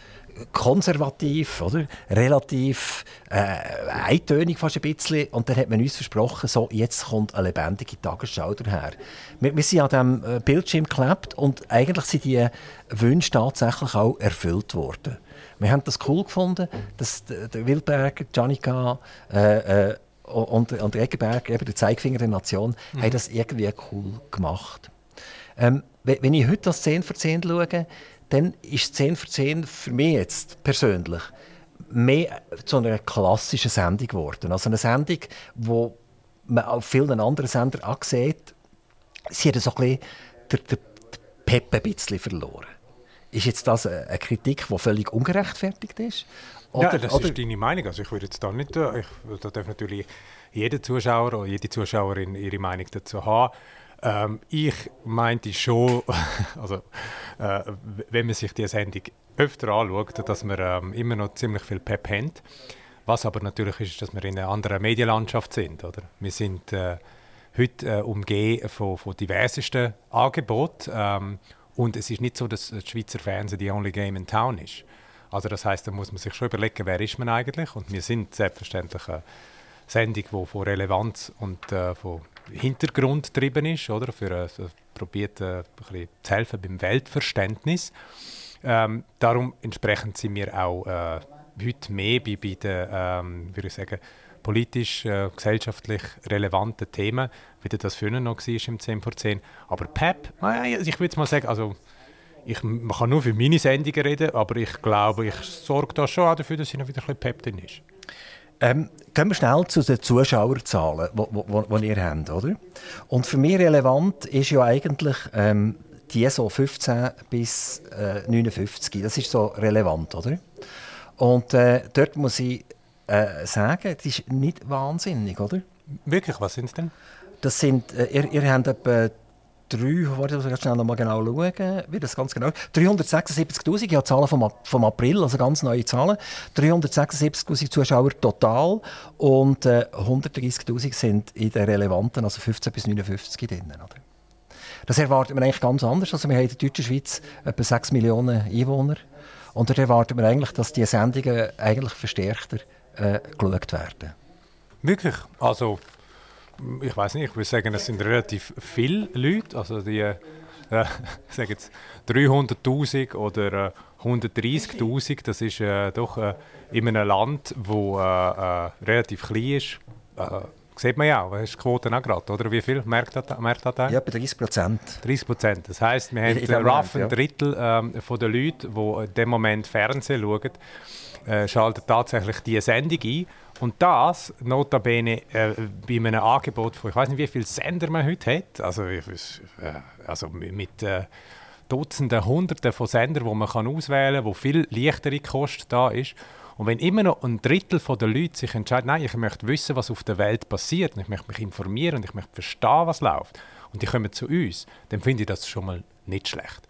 konservativ, oder? relativ äh, eintönig fast ein bisschen. Und dann hat man uns versprochen, so, jetzt kommt eine lebendige Tagesschau daher. Wir, wir sind an diesem äh, Bildschirm geklebt und eigentlich sind die Wünsche tatsächlich auch erfüllt worden. Wir haben das cool gefunden, dass der Wildberger, Janika äh, äh, und, und Eggenberg, eben der Zeigefinger der Nation, mhm. haben das irgendwie cool gemacht. Ähm, wenn ich heute das 10 für 10 schaue, dann ist 10 für 10 für mich jetzt persönlich mehr zu einer klassischen Sendung geworden. Also eine Sendung, die man auf vielen anderen Sendern auch sieht, sie hat so ein bisschen der, der, der Pep ein bisschen verloren. Ist jetzt das eine Kritik, die völlig ungerechtfertigt ist? Oder, ja, das oder? ist deine Meinung. Also ich würde jetzt da nicht, äh, ich, da darf natürlich jeder Zuschauer oder jede Zuschauerin ihre Meinung dazu haben. Ähm, ich meinte schon, [laughs] also, äh, wenn man sich die Sendung öfter anschaut, dass wir ähm, immer noch ziemlich viel Pep haben. Was aber natürlich ist, dass wir in einer anderen Medienlandschaft sind. Oder? Wir sind äh, heute äh, umgeben von, von diversesten Angeboten. Ähm, Und es ist nicht so, dass das Schweizer Fernsehen die only game in town ist. Also das heißt, da muss man sich schon überlegen, wer ist man eigentlich? Und wir sind selbstverständlich eine Sendung, die von Relevanz und äh, von Hintergrund getrieben ist, oder? Für äh, probiert äh, ein bisschen zu helfen beim Weltverständnis. Ähm, darum entsprechend sind wir auch äh, heute mehr bei, bei den, ähm, würde ich sagen, politisch, äh, gesellschaftlich relevanten Themen, wie das früher noch war im 10 vor 10. Aber PEP, ich würde mal sagen, also ich, man kann nur für meine Sendungen reden, aber ich glaube, ich sorge da schon auch dafür, dass sie noch wieder ein bisschen Pep drin ist. Ähm, gehen wir schnell zu den Zuschauerzahlen, die ihr habt. Oder? Und für mich relevant ist ja eigentlich ähm, die so 15 bis äh, 59. Das ist so relevant, oder? Und äh, dort muss ich äh, sagen, das ist nicht wahnsinnig, oder? Wirklich, was sind es denn? Das sind, äh, ihr, ihr habt etwa drei, warte, ich schnell noch mal genau schauen, wie das ganz genau 376'000, ich habe Zahlen vom, vom April, also ganz neue Zahlen. 376'000 Zuschauer total und äh, 130'000 sind in den relevanten, also 15 bis 59 drin. Oder? Das erwartet man eigentlich ganz anders. Also wir haben in der deutschen Schweiz etwa 6 Millionen Einwohner und dort erwartet man eigentlich, dass diese Sendungen eigentlich verstärkter äh, geschaut werden. Wirklich? Also ich weiß nicht, ich würde sagen, es sind relativ viele Leute, also die äh, [laughs] sagen jetzt 300.000 oder äh, 130.000, das ist äh, doch äh, in einem Land, wo äh, äh, relativ klein ist. Äh, sieht man ja auch, ist die Quote auch gerade, oder? Wie viel merkt merkt das Ja, bei 30 Prozent. 30 Prozent. Das heisst, wir haben rough ein Drittel ähm, von den Leuten, die in dem Moment Fernsehen schauen, schalten tatsächlich diese Sendung ein und das, notabene, äh, bei einem Angebot von, ich weiß nicht, wie viele Sender man heute hat, also, äh, also mit äh, Dutzenden, Hunderten von Sendern, die man kann auswählen kann, wo viel leichtere Kost da ist. Und wenn immer noch ein Drittel der Leute sich entscheidet, nein, ich möchte wissen, was auf der Welt passiert, und ich möchte mich informieren und ich möchte verstehen, was läuft, und die kommen zu uns, dann finde ich das schon mal nicht schlecht.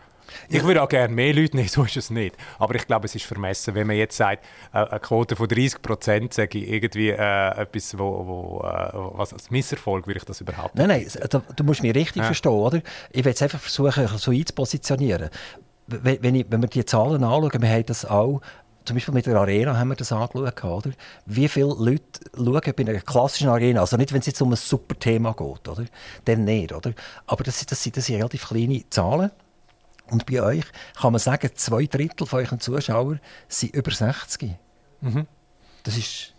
Ich würde auch gerne mehr Leute nehmen, [laughs] so ist es nicht. Aber ich glaube, es ist vermessen, wenn man jetzt sagt, äh, eine Quote von 30 Prozent sage ich irgendwie äh, etwas, wo, wo äh, was als Misserfolg würde ich das überhaupt nicht. Nein, nein, du, musst mich richtig ja. verstehen, oder? Ich will es einfach versuchen, so einzupositionieren. Wenn, wenn, ich, wenn wir die Zahlen anschauen, wir haben das auch zum Beispiel mit der Arena haben wir das angeschaut, oder? Wie viele Leute schauen bei einer klassischen Arena, also nicht, wenn es jetzt um ein super Thema geht, oder? Dann nicht, oder? Aber das, das, das sind relativ kleine Zahlen. Und bei euch kann man sagen, zwei Drittel von euren Zuschauern sind über 60. Mhm. Das ist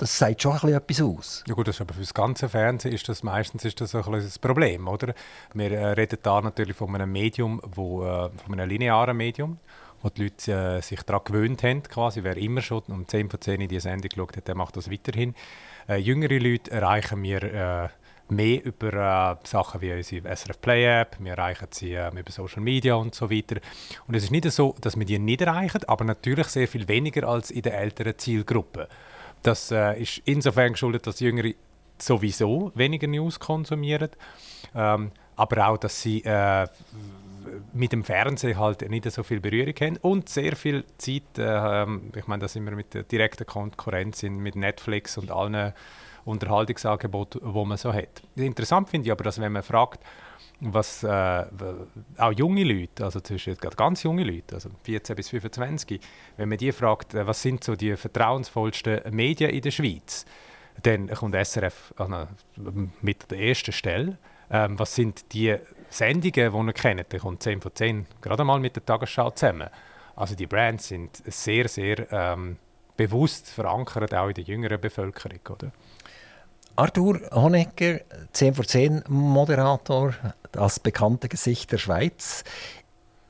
das sagt schon ein etwas aus. Ja gut, das ist aber für das ganze Fernsehen ist das meistens ist das ein das Problem, oder? Wir äh, reden da natürlich von einem Medium, wo, äh, von einem linearen Medium, wo die Leute äh, sich daran gewöhnt haben, quasi. Wer immer schon um 10 von 10 in die Sendung geschaut hat, der macht das weiterhin. Äh, jüngere Leute erreichen wir äh, mehr über äh, Sachen wie unsere SRF Play App, wir erreichen sie äh, über Social Media und so weiter. Und es ist nicht so, dass wir die nicht erreichen, aber natürlich sehr viel weniger als in der älteren Zielgruppe. Das äh, ist insofern geschuldet, dass Jüngere sowieso weniger News konsumieren, ähm, aber auch, dass sie äh, mit dem Fernsehen halt nicht so viel Berührung haben und sehr viel Zeit, äh, ähm, ich meine, da sind wir mit der direkten Konkurrenz mit Netflix und allen Unterhaltungsangebot, wo man so hat. Interessant finde ich aber, dass wenn man fragt, was äh, auch junge Leute, also zwischen ganz junge Leute, also 14 bis 25, wenn man die fragt, äh, was sind so die vertrauensvollsten Medien in der Schweiz, dann kommt SRF also mit der ersten Stelle. Ähm, was sind die Sendungen, die ihr kennt? Dann kommt 10 von 10 gerade mal mit der Tagesschau zusammen. Also die Brands sind sehr, sehr ähm, bewusst verankert, auch in der jüngeren Bevölkerung. Oder? Arthur Honegger, 10 vor 10 Moderator, das bekannte Gesicht der Schweiz.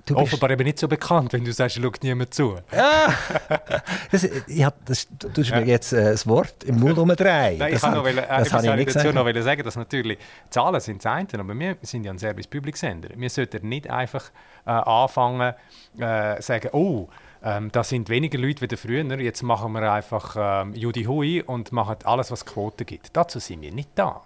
Du Offenbar eben nicht so bekannt, wenn du sagst, schaut niemand zu. Ja, [laughs] das, ja, das, du tust mir jetzt äh, das Wort im Mund umdrehen. Nein, ich kann noch, wollen, äh, das ich ich dazu noch sagen, dass natürlich Zahlen sind das eine, aber wir sind ja ein Service Public Sender. Wir sollten nicht einfach äh, anfangen, äh, sagen, oh, ähm, da sind weniger Leute wie früher. Jetzt machen wir einfach ähm, Judy Hui und machen alles, was Quote gibt. Dazu sind wir nicht da.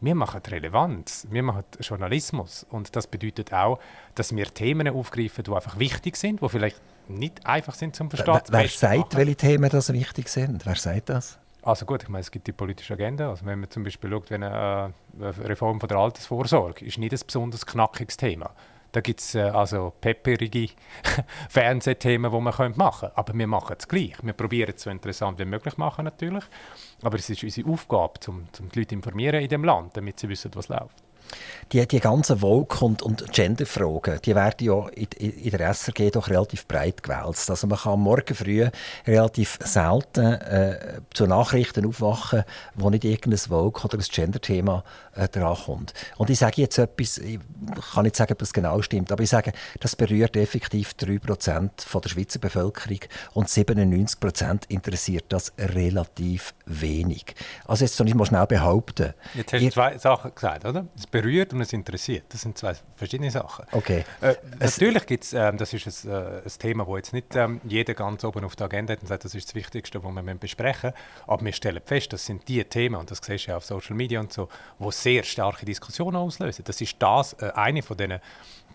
Wir machen Relevanz, wir machen Journalismus und das bedeutet auch, dass wir Themen aufgreifen, die einfach wichtig sind, die vielleicht nicht einfach sind zum Verstehen. Wer, wer sagt, welche Themen das wichtig sind? Wer sagt das? Also gut, ich meine, es gibt die politische Agenda. Also wenn man zum Beispiel schaut, wenn eine, äh, Reform von der Altersvorsorge ist nicht ein besonders knackiges Thema Da gibt es äh, also pepperige [laughs] Fernsehthemen, die man machen könnte. Aber wir machen es gleich. Wir probieren es so interessant wie möglich machen natürlich. Aber es ist unsere Aufgabe, um, um die Leute informieren in dem Land, damit sie wissen, was läuft. Die, die ganzen Woke- und, und Gender-Fragen, die werden ja in, in, der SRG doch relativ breit gewälzt. Also man kann morgen früh relativ selten äh, zu Nachrichten aufwachen, wo nicht irgendein Woke- oder ein Gender-Thema äh, drankommt. Und ich sage jetzt etwas, ich kann nicht sagen, ob das genau stimmt, aber ich sage, das berührt effektiv 3% von der Schweizer Bevölkerung und 97% interessiert das relativ wenig. Also jetzt soll ich mal schnell behaupten. Jetzt hast du zwei Sachen gesagt, oder? Berührt und es interessiert. Das sind zwei verschiedene Sachen. Okay. Äh, natürlich gibt es, ähm, das ist ein, äh, ein Thema, das jetzt nicht ähm, jeder ganz oben auf der Agenda hat und sagt, das ist das Wichtigste, was wir besprechen müssen. Aber wir stellen fest, das sind die Themen, und das siehst du ja auf Social Media und so, die sehr starke Diskussionen auslösen. Das ist das, äh, eine von den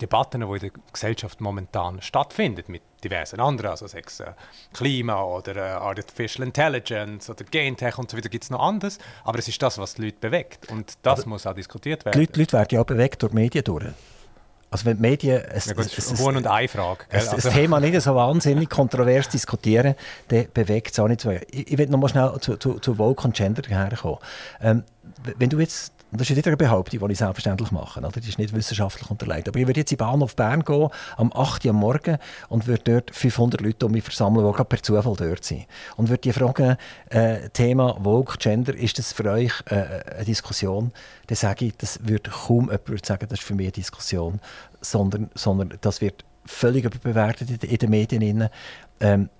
Debatten, die in der Gesellschaft momentan stattfindet, mit diversen anderen, also sechs äh, Klima oder äh, Artificial Intelligence oder Gentech und so weiter, gibt es noch anderes. Aber es ist das, was die Leute bewegt. Und das aber muss auch diskutiert werden. Die Leute, die Leute werden ja auch bewegt durch die Medien durch. Also wenn die Medien es, ja, gut, es, es, Huhn- und Ei-Frage. Das also. Thema nicht so [laughs] wahnsinnig kontrovers diskutieren, dann bewegt es auch nicht so. Ich, ich will noch mal schnell zu, zu, zu Woke und Gender herkommen. Ähm, wenn du jetzt und das ist nicht eine Behauptung, die ich selbstverständlich mache. Oder? Das ist nicht wissenschaftlich unterlegt. Aber ich würde jetzt in Bahnhof Bern gehen, am 8. Uhr Morgen, und würde dort 500 Leute um mich versammeln, die gerade per Zufall dort sind. Und würde die fragen, äh, Thema Vogue, Gender, ist das für euch äh, eine Diskussion? Dann sage ich, das würde kaum jemand sagen, das ist für mich eine Diskussion, sondern, sondern das wird völlig überbewertet in den Medien. Ähm,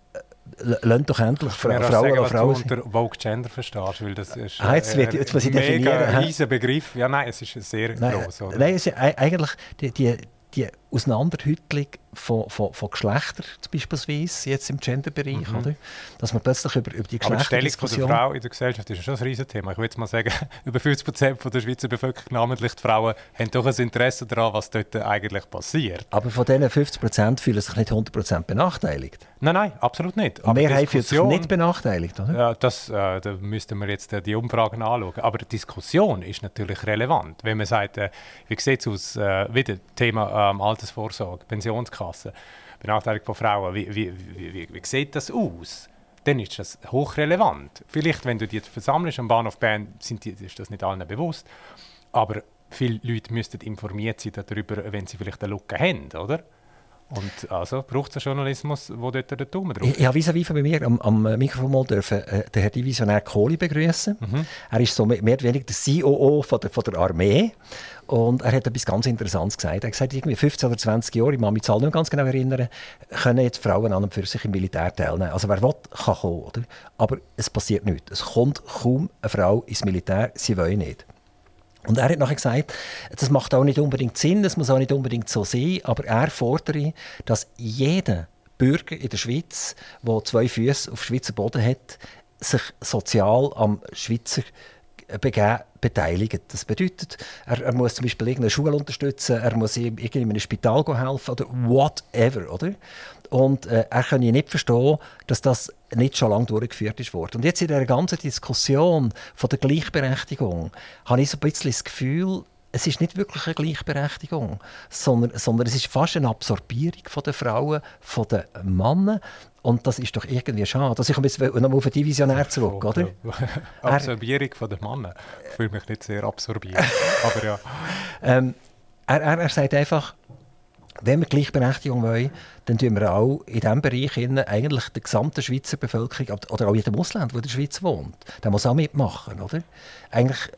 Lasst doch endlich Fra Frauen und Frauen unter Vogue Gender verstehst, weil das ist ah, jetzt wird, jetzt muss ich ein mega riesiger Begriff. Ja, nein, es ist sehr nein, groß. Oder? Nein, es ist eigentlich die, die, die Auseinanderhüttelung von, von, von Geschlechtern, beispielsweise jetzt im Genderbereich, mhm. oder? Dass man plötzlich über, über die Geschlechterdiskussion... Aber die Stellung der Frau in der Gesellschaft ist schon ein Riesenthema. Ich würde mal sagen, [laughs] über 50 Prozent der Schweizer Bevölkerung, namentlich die Frauen, haben doch ein Interesse daran, was dort eigentlich passiert. Aber von diesen 50 Prozent fühlen sich nicht 100 Prozent benachteiligt? Nein, nein, absolut nicht. Die Mehrheit fühlt sich nicht benachteiligt, oder? Ja, das, äh, da müssten wir jetzt äh, die Umfragen anschauen. Aber die Diskussion ist natürlich relevant. Wenn man sagt, äh, wie sieht es aus, äh, wieder Thema ähm, Altersvorsorge, Pensionskasse, Benachteiligung von Frauen, wie, wie, wie, wie, sieht das aus? Dann ist das hochrelevant. Vielleicht, wenn du dich versammelst am Bahnhof Bern, sind die, ist das nicht allen bewusst. Aber viele Leute müssten informiert sein darüber, wenn sie vielleicht eine Lücke haben, oder? Und also braucht es einen Journalismus, der dort den Daumen drauf. Ich habe vis-à-vis von mir am, am Mikrofon mal dürfen, äh, den Herrn Divisionär Kohli begrüßen. Mhm. Er ist so mehr oder weniger der COO von der, von der Armee. Und er hat etwas ganz Interessantes gesagt. Er hat gesagt, irgendwie 15 oder 20 Jahre, ich kann mich die Zahl nicht ganz genau erinnern, können jetzt Frauen an und für sich im Militär teilnehmen. Also wer will, kann kommen. Oder? Aber es passiert nichts. Es kommt kaum eine Frau ins Militär, sie wollen nicht. Und er hat nachher gesagt, das macht auch nicht unbedingt Sinn, das muss auch nicht unbedingt so sein, aber er fordere, dass jeder Bürger in der Schweiz, der zwei Füße auf Schweizer Boden hat, sich sozial am Schweizer Begehen beteiligt. Das bedeutet, er, er, muss zum Beispiel irgendeine Schule unterstützen, er muss irgendwie in einem Spital helfen oder whatever, oder? Und äh, er kann nicht verstehen, dass das nicht schon lange durchgeführt ist worden. Und jetzt in der ganzen Diskussion von der Gleichberechtigung habe ich so ein bisschen das Gefühl, es ist nicht wirklich eine Gleichberechtigung, sondern, sondern es ist fast eine Absorbierung von der Frauen, von den Männern. Und das ist doch irgendwie schade. Also ich komme jetzt nochmal auf den Divisionär zurück, oder? [laughs] Absorbierung von den Männern. Ich fühle mich nicht sehr absorbiert, [laughs] aber ja. Ähm, er, er, er sagt einfach, wenn wir Gleichberechtigung wollen, dann tun wir auch in diesem Bereich eigentlich der gesamten Schweizer Bevölkerung, oder auch jedem Ausländer, der in der Schweiz wohnt, der muss auch mitmachen, oder? Eigentlich,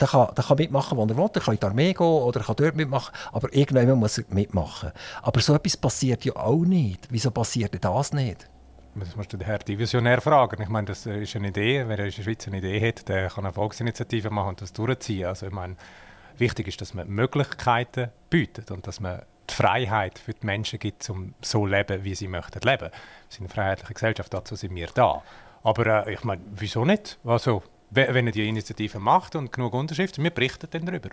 der kann, der kann mitmachen, wo er will, der kann in die Armee gehen oder kann dort mitmachen, aber irgendjemand muss er mitmachen. Aber so etwas passiert ja auch nicht. Wieso passiert das nicht? Das musst du den Herrn Divisionär fragen. Ich meine, das ist eine Idee. Wer in der Schweiz eine Idee hat, der kann eine Volksinitiative machen und das durchziehen. Also ich meine, wichtig ist, dass man Möglichkeiten bietet und dass man die Freiheit für die Menschen gibt, um so zu leben, wie sie möchten leben. Wir sind eine freiheitliche Gesellschaft, dazu sind wir da. Aber äh, ich meine, wieso nicht? Also, wenn er die Initiative macht und genug Unterschriften, wir berichten dann darüber.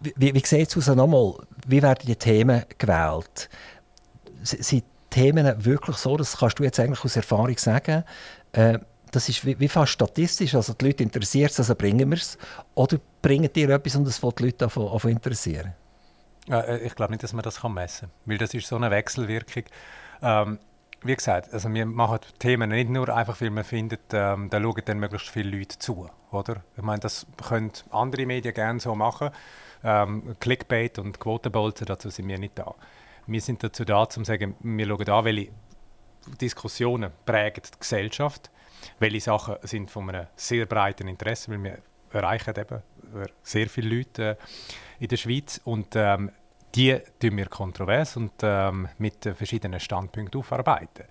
Wie, wie sieht es aus nochmal? Wie werden die Themen gewählt? Sind Themen wirklich so, das kannst du jetzt eigentlich aus Erfahrung sagen, äh, das ist wie, wie, fast statistisch, also die Leute interessiert es, also bringen wir es, oder bringen die etwas und es die Leute davon interessieren? Äh, ich glaube nicht, dass man das messen kann, weil das ist so eine Wechselwirkung. Ähm, wie gesagt, also wir machen Themen nicht nur einfach, weil man findet, ähm, da schauen dann möglichst viele Leute zu. Oder? Ich meine, das können andere Medien gerne so machen. Ähm, Clickbait und Quotenbolzen, dazu sind wir nicht da. Wir sind dazu da, um zu sagen, wir schauen an, welche Diskussionen prägen die Gesellschaft, welche Sachen sind von einem sehr breiten Interesse, weil wir erreichen eben sehr viele Leute äh, in der Schweiz und ähm, die tun wir kontrovers und ähm, mit verschiedenen Standpunkten aufarbeiten.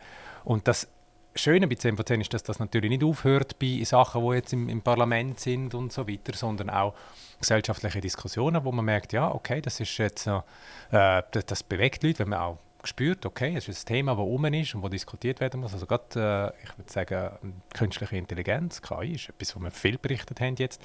Und das Schöne bei 10 von ist, dass das natürlich nicht aufhört bei Sachen, die jetzt im, im, Parlament sind und so weiter, sondern auch gesellschaftliche Diskussionen, wo man merkt, ja, okay, das ist jetzt äh, das, das, bewegt Leute, wenn man auch spürt, okay, es ist ein Thema, das oben ist und wo diskutiert werden muss. Also gerade, äh, ich würde sagen, künstliche Intelligenz, KI, ist etwas, wo wir viel berichtet haben jetzt,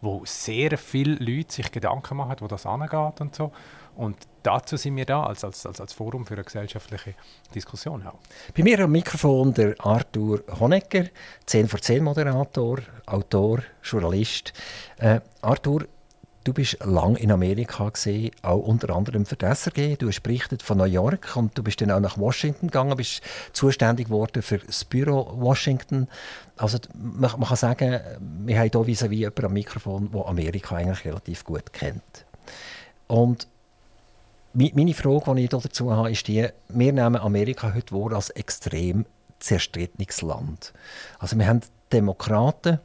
wo sehr viele Leute sich Gedanken machen, wo das angeht und so. Und dazu sind wir da, als, als, als, Forum für eine gesellschaftliche Diskussion auch. Bei mir am Mikrofon der Arthur Honegger, 10 vor 10 Moderator, Autor, Journalist. Äh, Arthur, Du bist lang in Amerika gesehen, auch unter anderem für die SRG. Du hast berichtet von New York und du bist dann auch nach Washington gegangen, bist zuständig geworden für das Büro Washington. Also man, man kann sagen, wir haben hier vis-à-vis jemanden am Mikrofon, der Amerika eigentlich relativ gut kennt. Und meine Frage, die ich dazu habe, ist die, wir nehmen Amerika heute wohl als extrem zerstrittenes Land. Also wir haben Demokraten,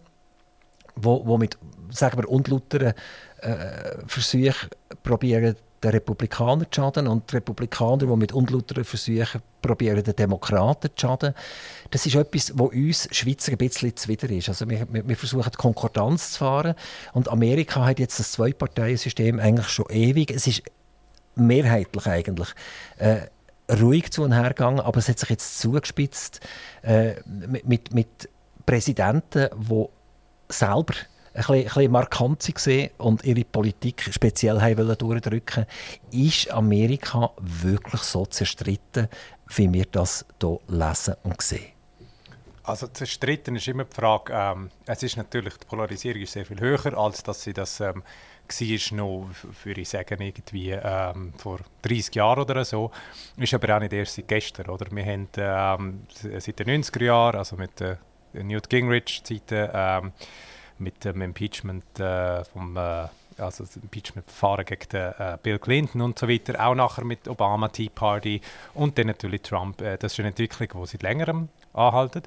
wo, wo mit sagen wir, unlauteren äh, Versuchen probieren, den Republikanern zu schaden und die Republikaner, die mit unlauteren Versuchen probieren, den Demokraten zu schaden. Das ist etwas, was uns Schweizer ein bisschen zuwider ist. Also wir, wir, versuchen, Konkordanz zu fahren und Amerika hat jetzt das Zwei-Parteien-System eigentlich schon ewig. Es ist mehrheitlich eigentlich äh, ruhig zu und her gegangen, aber es hat sich jetzt zugespitzt äh, mit, mit Präsidenten, die selber ein bisschen, ein bisschen markant waren und ihre Politik speziell haben durchdrücken ist Amerika wirklich so zerstritten, wie wir das hier lesen und sehen? Also zerstritten ist immer die Frage, ähm, es ist natürlich, die Polarisierung ist sehr viel höher, als dass sie das ähm, war noch, würde ich sagen, irgendwie ähm, vor 30 Jahren oder so. Ist aber auch nicht erst seit gestern, oder? Wir haben ähm, seit den 90er Jahren, also mit der Newt Gingrich-Zeiten, ähm, mit dem Impeachment äh, vom äh, also das Impeachment-Verfahren gegen den, äh, Bill Clinton und so weiter, auch nachher mit Obama, Tea Party und dann natürlich Trump. Äh, das ist eine Entwicklung, die seit längerem anhalten.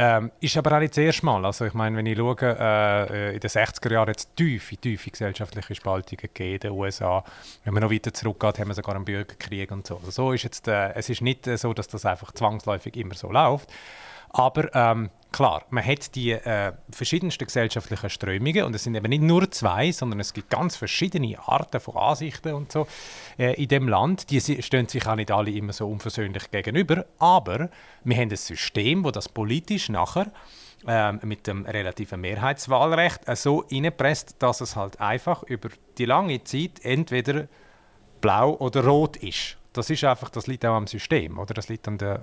Ähm, ist aber auch nicht das erste Mal. Also ich meine, wenn ich schaue, äh, in den 60er Jahren hat es tiefe, tiefe gesellschaftliche Spaltungen gegeben in den USA. Wenn man noch weiter zurückgeht, haben wir sogar einen Bürgerkrieg und so. Also so ist jetzt, äh, es ist nicht so, dass das einfach zwangsläufig immer so läuft. Aber ähm, klar, man hat die äh, verschiedensten gesellschaftlichen Strömungen und es sind eben nicht nur zwei, sondern es gibt ganz verschiedene Arten von Ansichten und so äh, in dem Land. Die stehen sich auch nicht alle immer so unversöhnlich gegenüber, aber wir haben ein System, wo das politisch nachher ähm, mit dem relativen Mehrheitswahlrecht äh, so reinpresst, dass es halt einfach über die lange Zeit entweder blau oder rot ist. Das ist einfach, das liegt auch am System, oder? Das liegt an dem äh,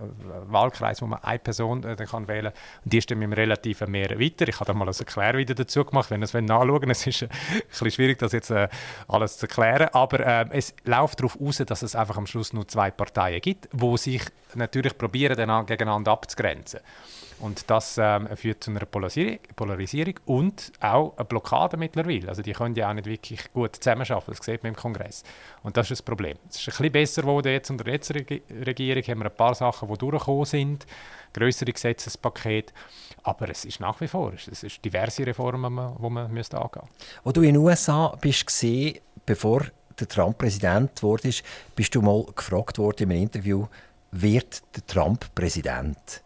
Wahlkreis, wo man eine Person äh, kann wählen kann. Und die ist dann mit dem relativen Mehr weiter. Ich habe da mal ein Erklärvideo dazu gemacht, wenn ihr es nachschauen Es ist äh, ein bisschen schwierig, das jetzt äh, alles zu erklären. Aber äh, es läuft darauf aus, dass es einfach am Schluss nur zwei Parteien gibt, die sich natürlich probieren, dann gegeneinander abzugrenzen. Und das ähm, führt zu einer Polarisierung, Polarisierung und auch eine Blockade mittlerweile. Also die können ja auch nicht wirklich gut zusammenarbeiten, das sieht man im Kongress. Und das ist das Problem. Es ist ein bisschen besser geworden jetzt unter der letzten Regierung, haben wir ein paar Sachen, die durchgekommen sind, größere Gesetzespakete, aber es ist nach wie vor, es ist diverse Reformen, die man, man müsste angehen Als du in den USA bist bevor der Trump Präsident wurde, bist du mal gefragt worden im Interview, wird der Trump Präsident?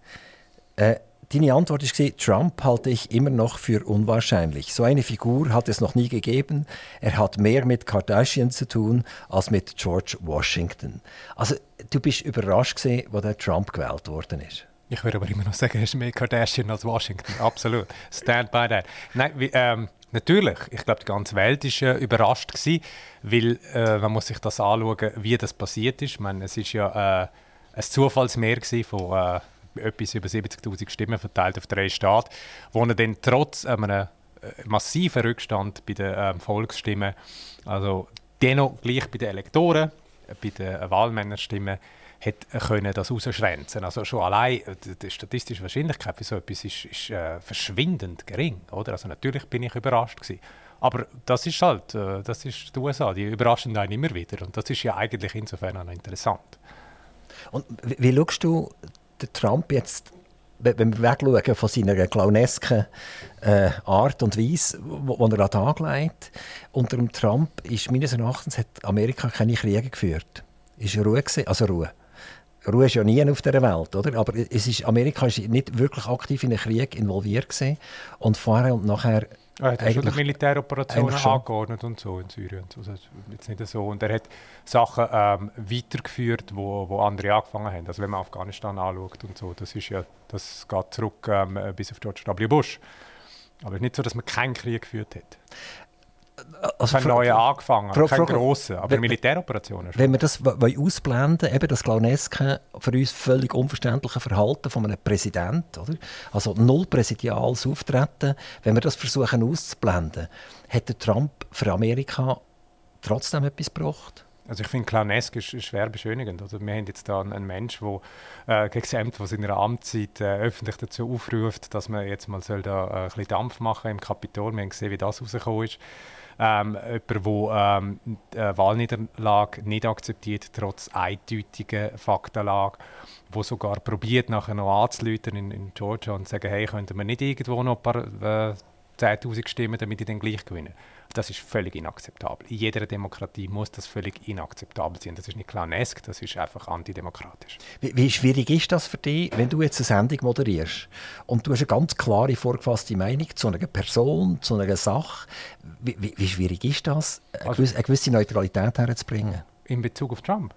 Äh, deine Antwort war, Trump halte ich immer noch für unwahrscheinlich. So eine Figur hat es noch nie gegeben. Er hat mehr mit Kardashian zu tun als mit George Washington. Also du bist überrascht gewesen, wo der Trump gewählt worden ist. Ich würde aber immer noch sagen, er ist mehr Kardashian als Washington. Absolut. Stand by that. Nein, wie, ähm, natürlich. Ich glaube, die ganze Welt war äh, überrascht gewesen, weil äh, man muss sich das anschauen, wie das passiert ist. Ich meine, es ist ja äh, ein Zufallsmeer von äh, etwas über 70'000 Stimmen verteilt auf drei Staaten, wo er dann trotz einem äh, massiven Rückstand bei den ähm, Volksstimmen, also dennoch gleich bei den Elektoren, bei den Wahlmännerstimmen, hat können das rausschwänzen. Also schon allein äh, die statistische Wahrscheinlichkeit für so etwas ist, ist äh, verschwindend gering. Oder? Also natürlich bin ich überrascht gewesen. Aber das ist halt, äh, das ist die USA, die überraschen einen immer wieder. Und das ist ja eigentlich insofern auch interessant. Und wie, wie schaust du den Trump jetzt wenn wir wegschauen von seiner clownesken äh, Art und Weise, die er an den Tag legt, unter dem Trump ist meines Erachtens hat Amerika keine Kriege geführt. Ist Ruhe gewesen, also Ruhe. Ruhe ist ja nie auf der Welt, oder? Aber es ist, Amerika ist nicht wirklich aktiv in einen Krieg involviert gewesen. und vorher und nachher er hat schon Militäroperationen angeordnet und so in Syrien. Also jetzt nicht so. Und er hat Sachen ähm, weitergeführt, wo, wo andere angefangen haben. Also wenn man Afghanistan anschaut und so, das ist ja, das geht zurück ähm, bis auf George W. Bush. Aber es ist nicht so, dass man keinen Krieg geführt hat also kein neuer angefangen, Frau, kein grosser, aber wenn, Militäroperationen schon. Wenn wir das ausblenden, eben das Clowneske, für uns völlig unverständliche Verhalten von einem Präsidenten, oder? also null präsidiales Auftreten, wenn wir das versuchen auszublenden, hätte Trump für Amerika trotzdem etwas gebracht? Also ich finde, Clownesk ist, ist schwer beschönigend. Also wir haben jetzt da einen, einen Menschen, der äh, gegen Amt, was in seiner Amtszeit äh, öffentlich dazu aufruft, dass man jetzt mal soll da äh, ein bisschen Dampf machen im Kapitol. Wir haben gesehen, wie das rausgekommen ist ähm, jemand, der ähm, die Wahlniederlage nicht akzeptiert, trotz eindeutiger Faktenlage, wo sogar probiert, nachher noch anzuleuten in, in Georgia und zu sagen, hey, könnten wir nicht irgendwo noch ein paar äh, 10'000 Stimmen, damit ich dann gleich gewinne. Das ist völlig inakzeptabel. In jeder Demokratie muss das völlig inakzeptabel sein. Das ist nicht clownesk, das ist einfach antidemokratisch. Wie, wie, schwierig ist das für dich, wenn du jetzt eine Sendung moderierst und du hast eine ganz klare, vorgefasste Meinung zu einer Person, zu einer Sache. Wie, wie, wie schwierig ist das, eine, also, gewisse, eine gewisse Neutralität herzubringen? In Bezug auf Trump?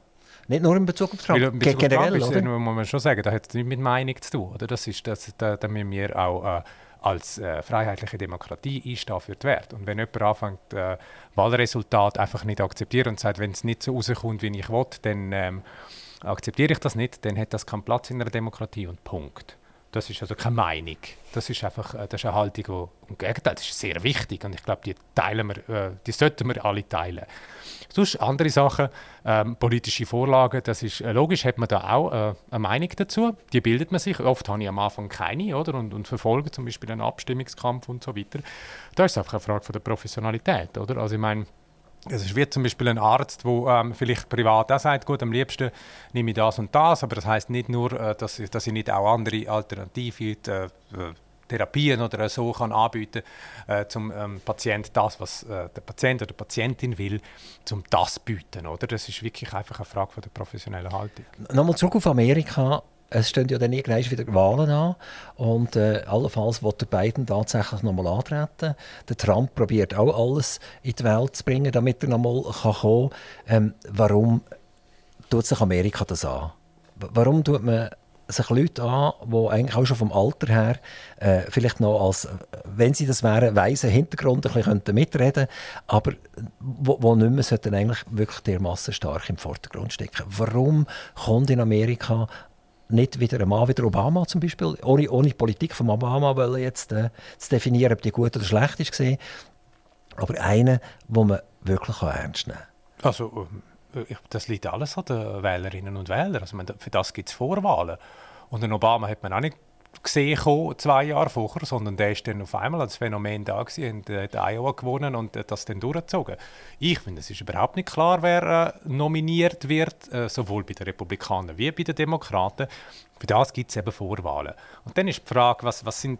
Nicht nur in Bezug auf Trump, Weil, in Bezug generell, auf Trump ist, oder? muss man schon sagen, da hat es nichts mit Meinung zu tun. Oder? Das ist, das, da, da müssen wir auch äh, als äh, freiheitliche Demokratie einstehen für die Werte. Und wenn jemand anfängt, äh, Wahlresultat einfach nicht akzeptieren und sagt, wenn es nicht so rauskommt, wie ich will, dann ähm, akzeptiere ich das nicht, dann hat das keinen Platz in einer Demokratie und Punkt. Das ist also keine Meinung. Das ist einfach äh, das ist eine Haltung, die, im Gegenteil, das ist sehr wichtig und ich glaube, die teilen wir, äh, die sollten wir alle teilen. Sonst andere Sachen, ähm, politische Vorlagen, das ist äh, logisch, hat man da auch äh, eine Meinung dazu. Die bildet man sich. Oft habe ich am Anfang keine oder? Und, und verfolge zum Beispiel einen Abstimmungskampf und so weiter. Da ist es einfach eine Frage von der Professionalität. Oder? Also ich meine, es ist wie zum Beispiel ein Arzt, der ähm, vielleicht privat auch sagt, gut, am liebsten nehme ich das und das, aber das heißt nicht nur, äh, dass, ich, dass ich nicht auch andere Alternativen äh, Therapien oder so kann anbieten äh, zum ähm, Patient das, was äh, der Patient oder die Patientin will, zum das bieten, oder? Das ist wirklich einfach eine Frage von der professionellen Haltung. Nochmal zurück auf Amerika. Es stehen ja dann irgendwann wieder Wahlen an und äh, allenfalls wird der Biden tatsächlich nochmal antreten. Der Trump probiert auch alles in die Welt zu bringen, damit er nochmal kommen kann. Ähm, warum tut sich Amerika das an? Warum tut man sich Leute an, die eigentlich auch schon vom Alter her äh, vielleicht noch als, wenn sie das wären, weisen Hintergrund ein bisschen mitreden aber wo, wo nicht mehr sollten eigentlich wirklich dermassen stark im Vordergrund stecken. Warum kommt in Amerika nicht wieder ein Mann wie der Obama zum Beispiel, ohne, ohne Politik von Obama weil jetzt äh, zu definieren, ob die gut oder schlecht ist, gesehen, aber einen, wo man wirklich ernst nehmen kann. Also, äh, das liegt alles an den Wählerinnen und Wählern. Also, für das gibt es Vorwahlen. Und den Obama hat man auch nicht gesehen zwei Jahre vorher, sondern der ist dann auf einmal als Phänomen da gewesen und hat Iowa gewonnen und das dann durchgezogen. Ich finde, es ist überhaupt nicht klar, wer äh, nominiert wird, äh, sowohl bei den Republikanern wie bei den Demokraten. Für das gibt es eben Vorwahlen. Und dann ist die Frage, was, was, sind,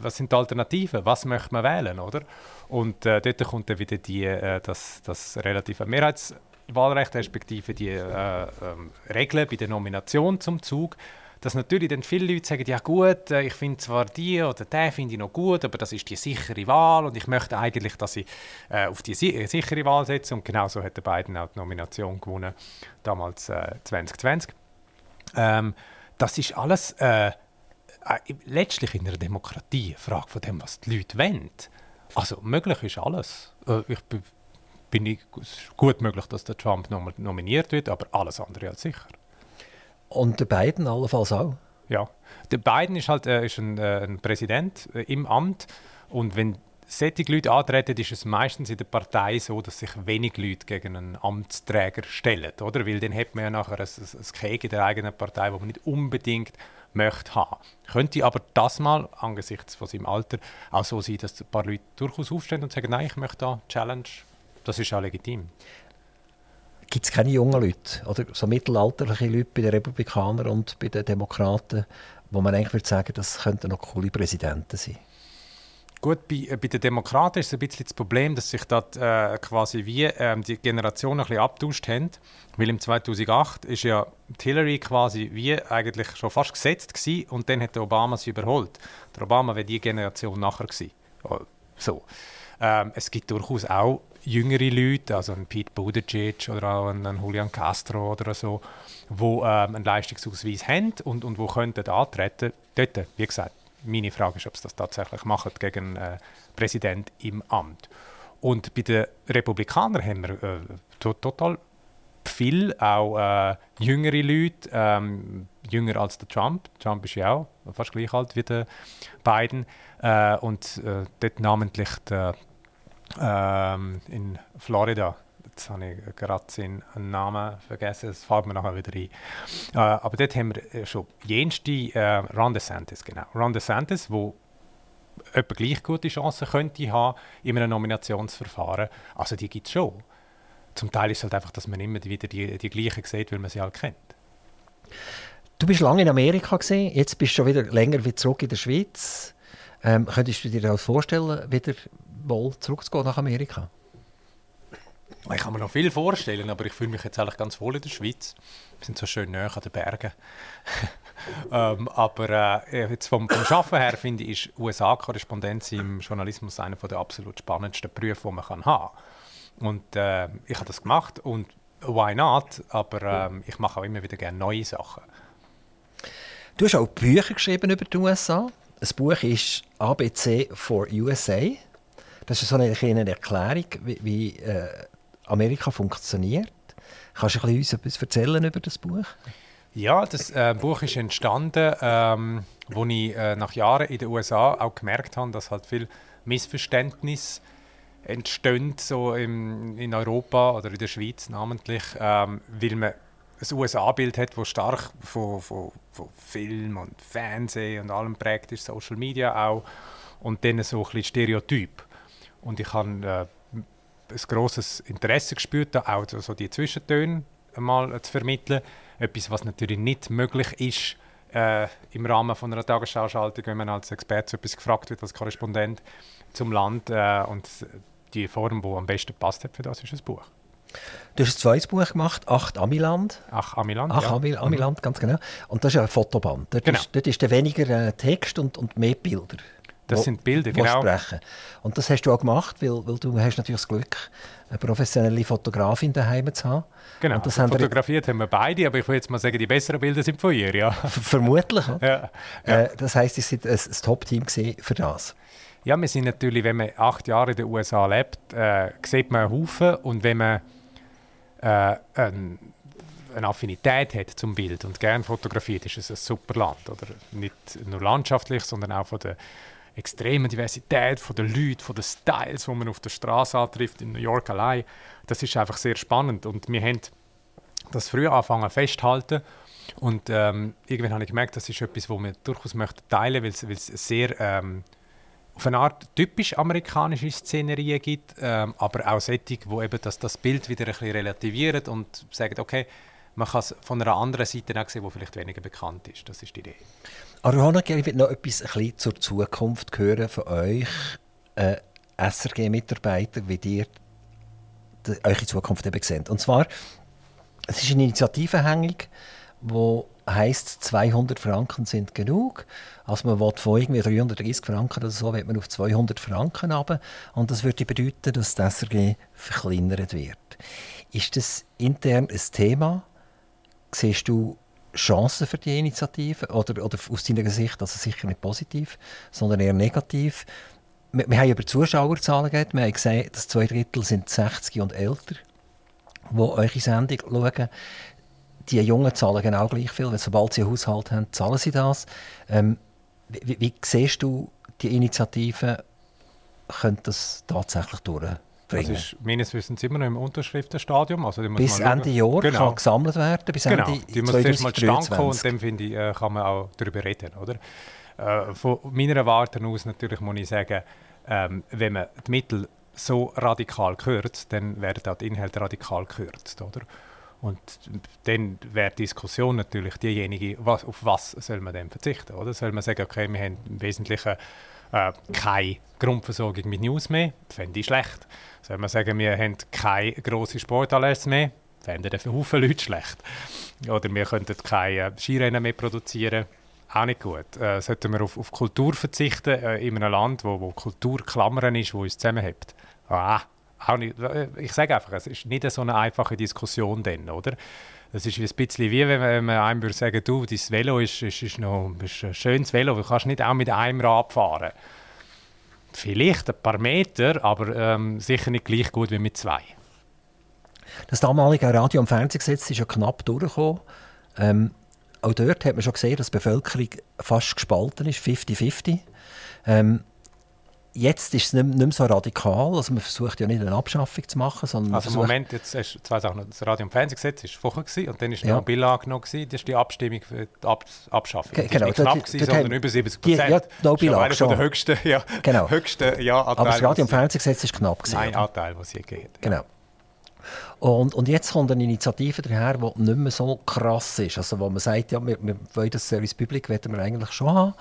was sind die Alternativen? Was möchte man wählen, oder? Und äh, dort kommt dann wieder die, äh, das, das relative Mehrheits Wahlrecht respektive die äh, ähm, Regeln bei der Nomination zum Zug, dass natürlich dann viele Leute sagen, ja gut, äh, ich finde zwar die oder den finde ich noch gut, aber das ist die sichere Wahl und ich möchte eigentlich, dass ich äh, auf die si sichere Wahl setze und genauso hat der Biden auch die Nomination gewonnen, damals äh, 2020. Ähm, das ist alles äh, äh, letztlich in einer Demokratie eine Frage von dem, was die Leute wollen. Also möglich ist alles. Äh, ich bin ich, gut möglich, dass der Trump nominiert wird, aber alles andere als sicher. Und der Biden allenfalls auch? Ja, der Biden ist halt äh, ist ein, äh, ein Präsident äh, im Amt und wenn solche Leute antreten, ist es meistens in der Partei so, dass sich wenig Leute gegen einen Amtsträger stellen, oder? Weil dann hat man ja nachher ein, ein, ein Keg in der eigenen Partei, wo man nicht unbedingt möchte haben. Könnte aber das mal angesichts von seinem Alter auch so sein, dass ein paar Leute durchaus aufstehen und sagen, nein, ich möchte da Challenge. Das ist auch legitim. Gibt es keine jungen Leute oder so mittelalterliche Leute bei den Republikanern und bei den Demokraten, wo man eigentlich würde sagen, das könnten noch coole Präsidenten sein? Gut, bei, äh, bei den Demokraten ist es ein bisschen das Problem, dass sich dort äh, quasi wie ähm, die Generationen ein bisschen abtauscht haben. Weil im 2008 ist ja Hillary quasi wie eigentlich schon fast gesetzt gewesen, und dann hat der Obama sie überholt. Der Obama wäre die Generation nachher gewesen. Oh, so. Ähm, es gibt durchaus auch jüngere Leute, also ein Pete Buttigieg oder auch ein, Julian Castro oder so, die ähm, einen Leistungsausweis haben und, und wo könnten antreten. Dort, wie gesagt, meine Frage ist, ob sie das tatsächlich machen gegen äh, Präsident im Amt. Und bei den Republikanern haben wir äh, to total viel, auch äh, jüngere Leute, ähm, jünger als der Trump. Trump ist ja auch fast gleich alt wie der Biden. Äh, und äh, dort namentlich der, ähm, in Florida jetzt habe ich gerade seinen Namen vergessen, das fällt mir nachher wieder ein. Äh, aber dort haben wir äh, schon jenste äh, Ron DeSantis, genau. Ron DeSantis, wo etwa gleich gute Chancen könnte haben in einem Nominationsverfahren. Also die gibt es schon. Zum Teil ist es halt einfach, dass man immer wieder die, die gleichen sieht, weil man sie halt kennt. Du bist lange in Amerika gesehen, jetzt bist du schon wieder länger wie zurück in der Schweiz. Ähm, könntest du dir auch vorstellen, wieder wohl zurückzugehen nach Amerika? Ich kann mir noch viel vorstellen, aber ich fühle mich jetzt eigentlich ganz wohl in der Schweiz. Wir sind so schön näher an den Bergen. [laughs] ähm, aber äh, jetzt vom, vom Arbeiten her finde ich, ist USA-Korrespondenz im Journalismus einer der absolut spannendsten Berufe, die man kann haben kann. Und äh, ich habe das gemacht und why not? Aber äh, ich mache auch immer wieder gerne neue Sachen. Du hast auch Bücher geschrieben über die USA. Das Buch ist ABC for USA. Das ist so eine kleine Erklärung, wie, wie äh, Amerika funktioniert. Kannst du uns etwas erzählen über das Buch? Ja, das äh, Buch ist entstanden, ähm, wo ich äh, nach Jahren in den USA auch gemerkt habe, dass halt viel Missverständnis entstehen so im, in Europa oder in der Schweiz namentlich, ähm, weil man ein USA-Bild hat, das stark von, von, von Film und Fernsehen und allem prägt ist, Social Media auch, und dann so ein bisschen Stereotyp. Und ich habe äh, ein grosses Interesse gespürt, auch so die Zwischentöne mal zu vermitteln. Etwas, was natürlich nicht möglich ist äh, im Rahmen von einer Tagesschau-Schaltung, wenn man als Experte etwas gefragt wird, als Korrespondent zum Land. Äh, und die Form, die am besten passt hat für das, ist ein Buch. Du hast ein zweites Buch gemacht, «Acht Amiland». «Ach, Amiland», Ach, ja. Amiland, mhm. ganz genau. Und das ist ja ein Fotoband. Dort, genau. ist, dort ist weniger äh, Text und, und mehr Bilder. Das sind Bilder, genau. Sprechen. Und das hast du auch gemacht, weil, weil du hast natürlich das Glück, eine professionelle Fotografin daheim zu haben. Genau, und das haben fotografiert wir, haben wir beide, aber ich würde jetzt mal sagen, die besseren Bilder sind von ihr, ja. Vermutlich. ja, ja. Äh, das heisst, ihr seid ein, ein Top-Team für das. Ja, wir sind natürlich, wenn man acht Jahre in den USA lebt, äh, sieht man einen Haufen und wenn man äh, ein, eine Affinität hat zum Bild und gerne fotografiert, ist es ein super Land. Oder? Nicht nur landschaftlich, sondern auch von der extremen Diversität von den Leuten, von den Styles, die man auf der Straße antrifft, in New York allein. Das ist einfach sehr spannend und wir haben das früher angefangen festhalten und ähm, irgendwann habe ich gemerkt, das ist etwas, was wir durchaus möchten teilen, weil es sehr ähm, auf eine Art typisch amerikanische Szenerien gibt, ähm, aber auch solche, wo eben das, das Bild wieder ein bisschen relativieren und sagen, okay, man kann es von einer anderen Seite auch sehen, die vielleicht weniger bekannt ist. Das ist die Idee. Arohana, ich würde noch etwas ein zur Zukunft hören von euch, äh, SRG-Mitarbeiter, wie ihr die, eure Zukunft eben seht. Und zwar, es ist eine Initiative hängig, die heisst, 200 Franken sind genug. Also man will von irgendwie 330 Franken oder so, wird man auf 200 Franken runter. Und das würde bedeuten, dass das SRG verkleinert wird. Ist das intern ein Thema? Siehst du Chancen für die Initiative? Oder, oder aus deiner Sicht, also sicher nicht positiv, sondern eher negativ? Wir, wir haben über Zuschauerzahlen geredet. Wir haben gesehen, dass zwei Drittel sind 60 und älter, die eure Sendung schauen. Die Jungen zahlen genau gleich viel, weil sobald sie einen Haushalt haben, zahlen sie das. Ähm, wie, wie siehst du die Initiative könnte das tatsächlich durchbringen. Das ist meines Wissens immer noch im Unterschriftenstadium. Also bis Ende Jahr genau. kann gesammelt werden, bis genau. Ende die muss erst mal zustande kommen und dann finde ich, äh, kann man auch darüber reden. Oder? Äh, von meiner Warte aus natürlich muss ich sagen, ähm, wenn man die Mittel so radikal kürzt, dann werden auch die Inhalte radikal gekürzt. Oder? Und dann wäre die Diskussion natürlich diejenige, was, auf was soll man denn verzichten? Oder? Soll man sagen, okay, wir haben im Wesentlichen äh, keine Grundversorgung mit News mehr? Fände ich schlecht. Soll man sagen, wir haben keine grosse Sportanlässe mehr? Fände ich für Haufen Leute schlecht. Oder wir könnten keine Skirennen mehr produzieren? Auch nicht gut. Äh, sollten wir auf, auf Kultur verzichten äh, in einem Land, wo, wo Kultur Klammern ist, wo uns zusammenhält? Ah, auch nicht, äh, ich sage einfach, es ist nicht so eine einfache Diskussion dann, oder? Das ist ein bisschen wie, wenn man einem würde sagen, du, dein Velo ist, ist, ist, noch, ist ein schönes Velo, du kannst nicht auch mit einem Rad fahren. Vielleicht ein paar Meter, aber ähm, sicher nicht gleich gut wie mit zwei. Das damalige Radio- und Fernsehgesetz ist ja knapp durchgekommen. Ähm, auch dort hat man schon gesehen, dass die Bevölkerung fast gespalten ist, 50-50. Ähm, jetzt ist es nicht, nicht, mehr so radikal. Also man versucht ja nicht eine Abschaffung zu machen, sondern Also im Moment, jetzt hast zwei Sachen. Das Radio- und Fernsehgesetz war vorher gewesen, und dann war Ja. noch ein Bill angenommen. gewesen. Das ist die Abstimmung für die Ab Abschaffung. Ge- genau, ist nicht knapp, gewesen, sondern über 70 die- Prozent. ja, no das ist Bill einer von der schon. höchsten, ja, [laughs] Genau. höchsten ja, Aber das Radio- und Fernsehgesetz ist knapp. Gewesen, Ein? Anteil, was hier geht. Genau. Und, und jetzt kommt eine Initiative daher, die nicht mehr so krass ist. Also wo man sagt, ja, wir, wir wollen das Service Public wollen wir eigentlich schon haben,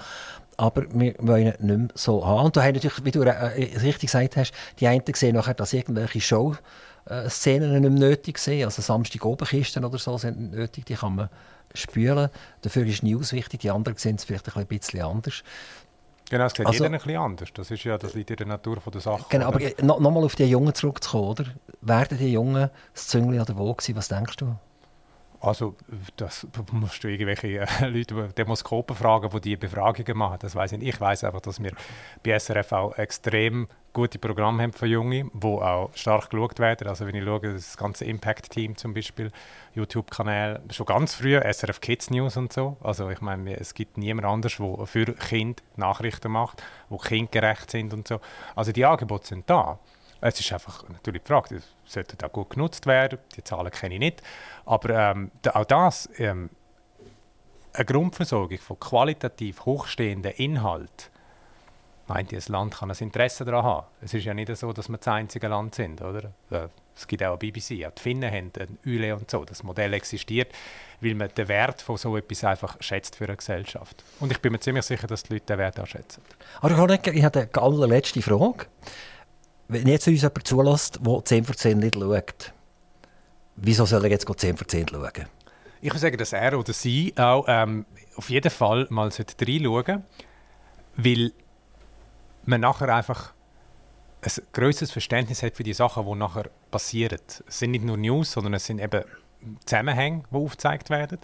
aber wir wollen ihn nicht mehr so haben. Und du hast natürlich, wie du äh, richtig gesagt hast, die einen sehen nachher, dass irgendwelche Show-Szenen nicht mehr nötig sind. Also Samstag Oberkisten oder so sind nicht nötig, die kann man spülen. Dafür ist News wichtig, die anderen sehen es vielleicht ein bisschen anders. Genau, es sieht Also- jeder ein bisschen anders. Das, ist ja, das liegt in der Natur von der Sache. Genau, oder? aber noch, noch mal auf die Jungen zurückzukommen, oder? Werden die Jungen das Züngli an der Waage sein? Was denkst du? Also, das musst du irgendwelche äh, [laughs] Leute, die Demoskopen fragen, die diese Befragungen machen. Das weiß ich nicht. Ich weiß einfach, dass wir bei SRF auch extrem gute Programme haben für Junge, die auch stark geschaut werden. Also, wenn ich schaue, das ganze Impact-Team zum Beispiel, YouTube-Kanal, schon ganz früh, SRF Kids News und so. Also, ich meine, es gibt niemand anders, der für Kinder Nachrichten macht, die kindgerecht sind und so. Also, die Angebote sind da. Es ist einfach natürlich die Frage, das sollte auch gut genutzt werden. Die Zahlen kenne ich nicht. Aber ähm, auch das, ähm, eine Grundversorgung von qualitativ hochstehenden Inhalt, meint das Land kann ein Interesse daran haben. Es ist ja nicht so, dass wir das einzige Land sind, oder? Äh, Es gibt auch BBC, auch die Finnen haben ein Yle und so. Das Modell existiert, weil man den Wert von so etwas einfach schätzt für eine Gesellschaft. Und ich bin mir ziemlich sicher, dass die Leute den Wert auch schätzen. Aber ich habe eine allerletzte Frage. Wenn jetzt uns jemand zulässt, der 10 vor 10 nicht schaut, wieso soll er jetzt 10 vor 10 schauen? Ich würde sagen, dass er oder sie auch ähm, auf jeden Fall mal sollte reinschauen weil man nachher einfach ein größeres Verständnis hat für die Sachen, die nachher passieren. Es sind nicht nur News, sondern es sind eben Zusammenhänge, die aufgezeigt werden.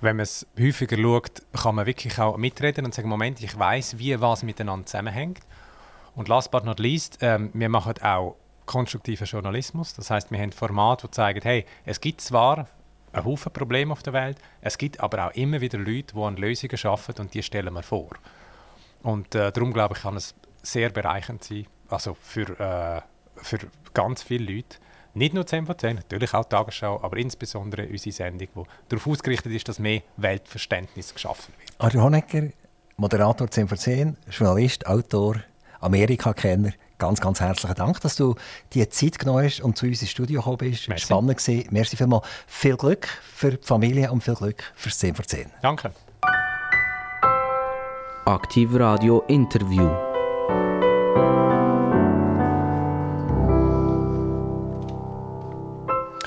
Wenn man es häufiger schaut, kann man wirklich auch mitreden und sagen, Moment, ich weiß, wie was miteinander zusammenhängt. Und last but not least, ähm, wir machen auch konstruktiven Journalismus. Das heißt, wir haben Formate, die zeigen, hey, es gibt zwar einen Haufen Probleme auf der Welt, es gibt aber auch immer wieder Leute, die an Lösungen arbeiten und die stellen wir vor. Und äh, darum glaube ich, kann es sehr bereichernd sein, also für, äh, für ganz viele Leute. Nicht nur 10 von 10, natürlich auch die Tagesschau, aber insbesondere unsere Sendung, die darauf ausgerichtet ist, dass mehr Weltverständnis geschaffen wird. Arthur Honecker, Moderator 10 vor 10, Journalist, Autor, Amerika-Kenner. Ganz, ganz herzlichen Dank, dass du die Zeit genommen hast und zu uns ins Studio gekommen bist. Merci. Spannend gewesen. Merci vielmals. Viel Glück für die Familie und viel Glück fürs 10 vor 10. Danke. Aktiv Radio Interview.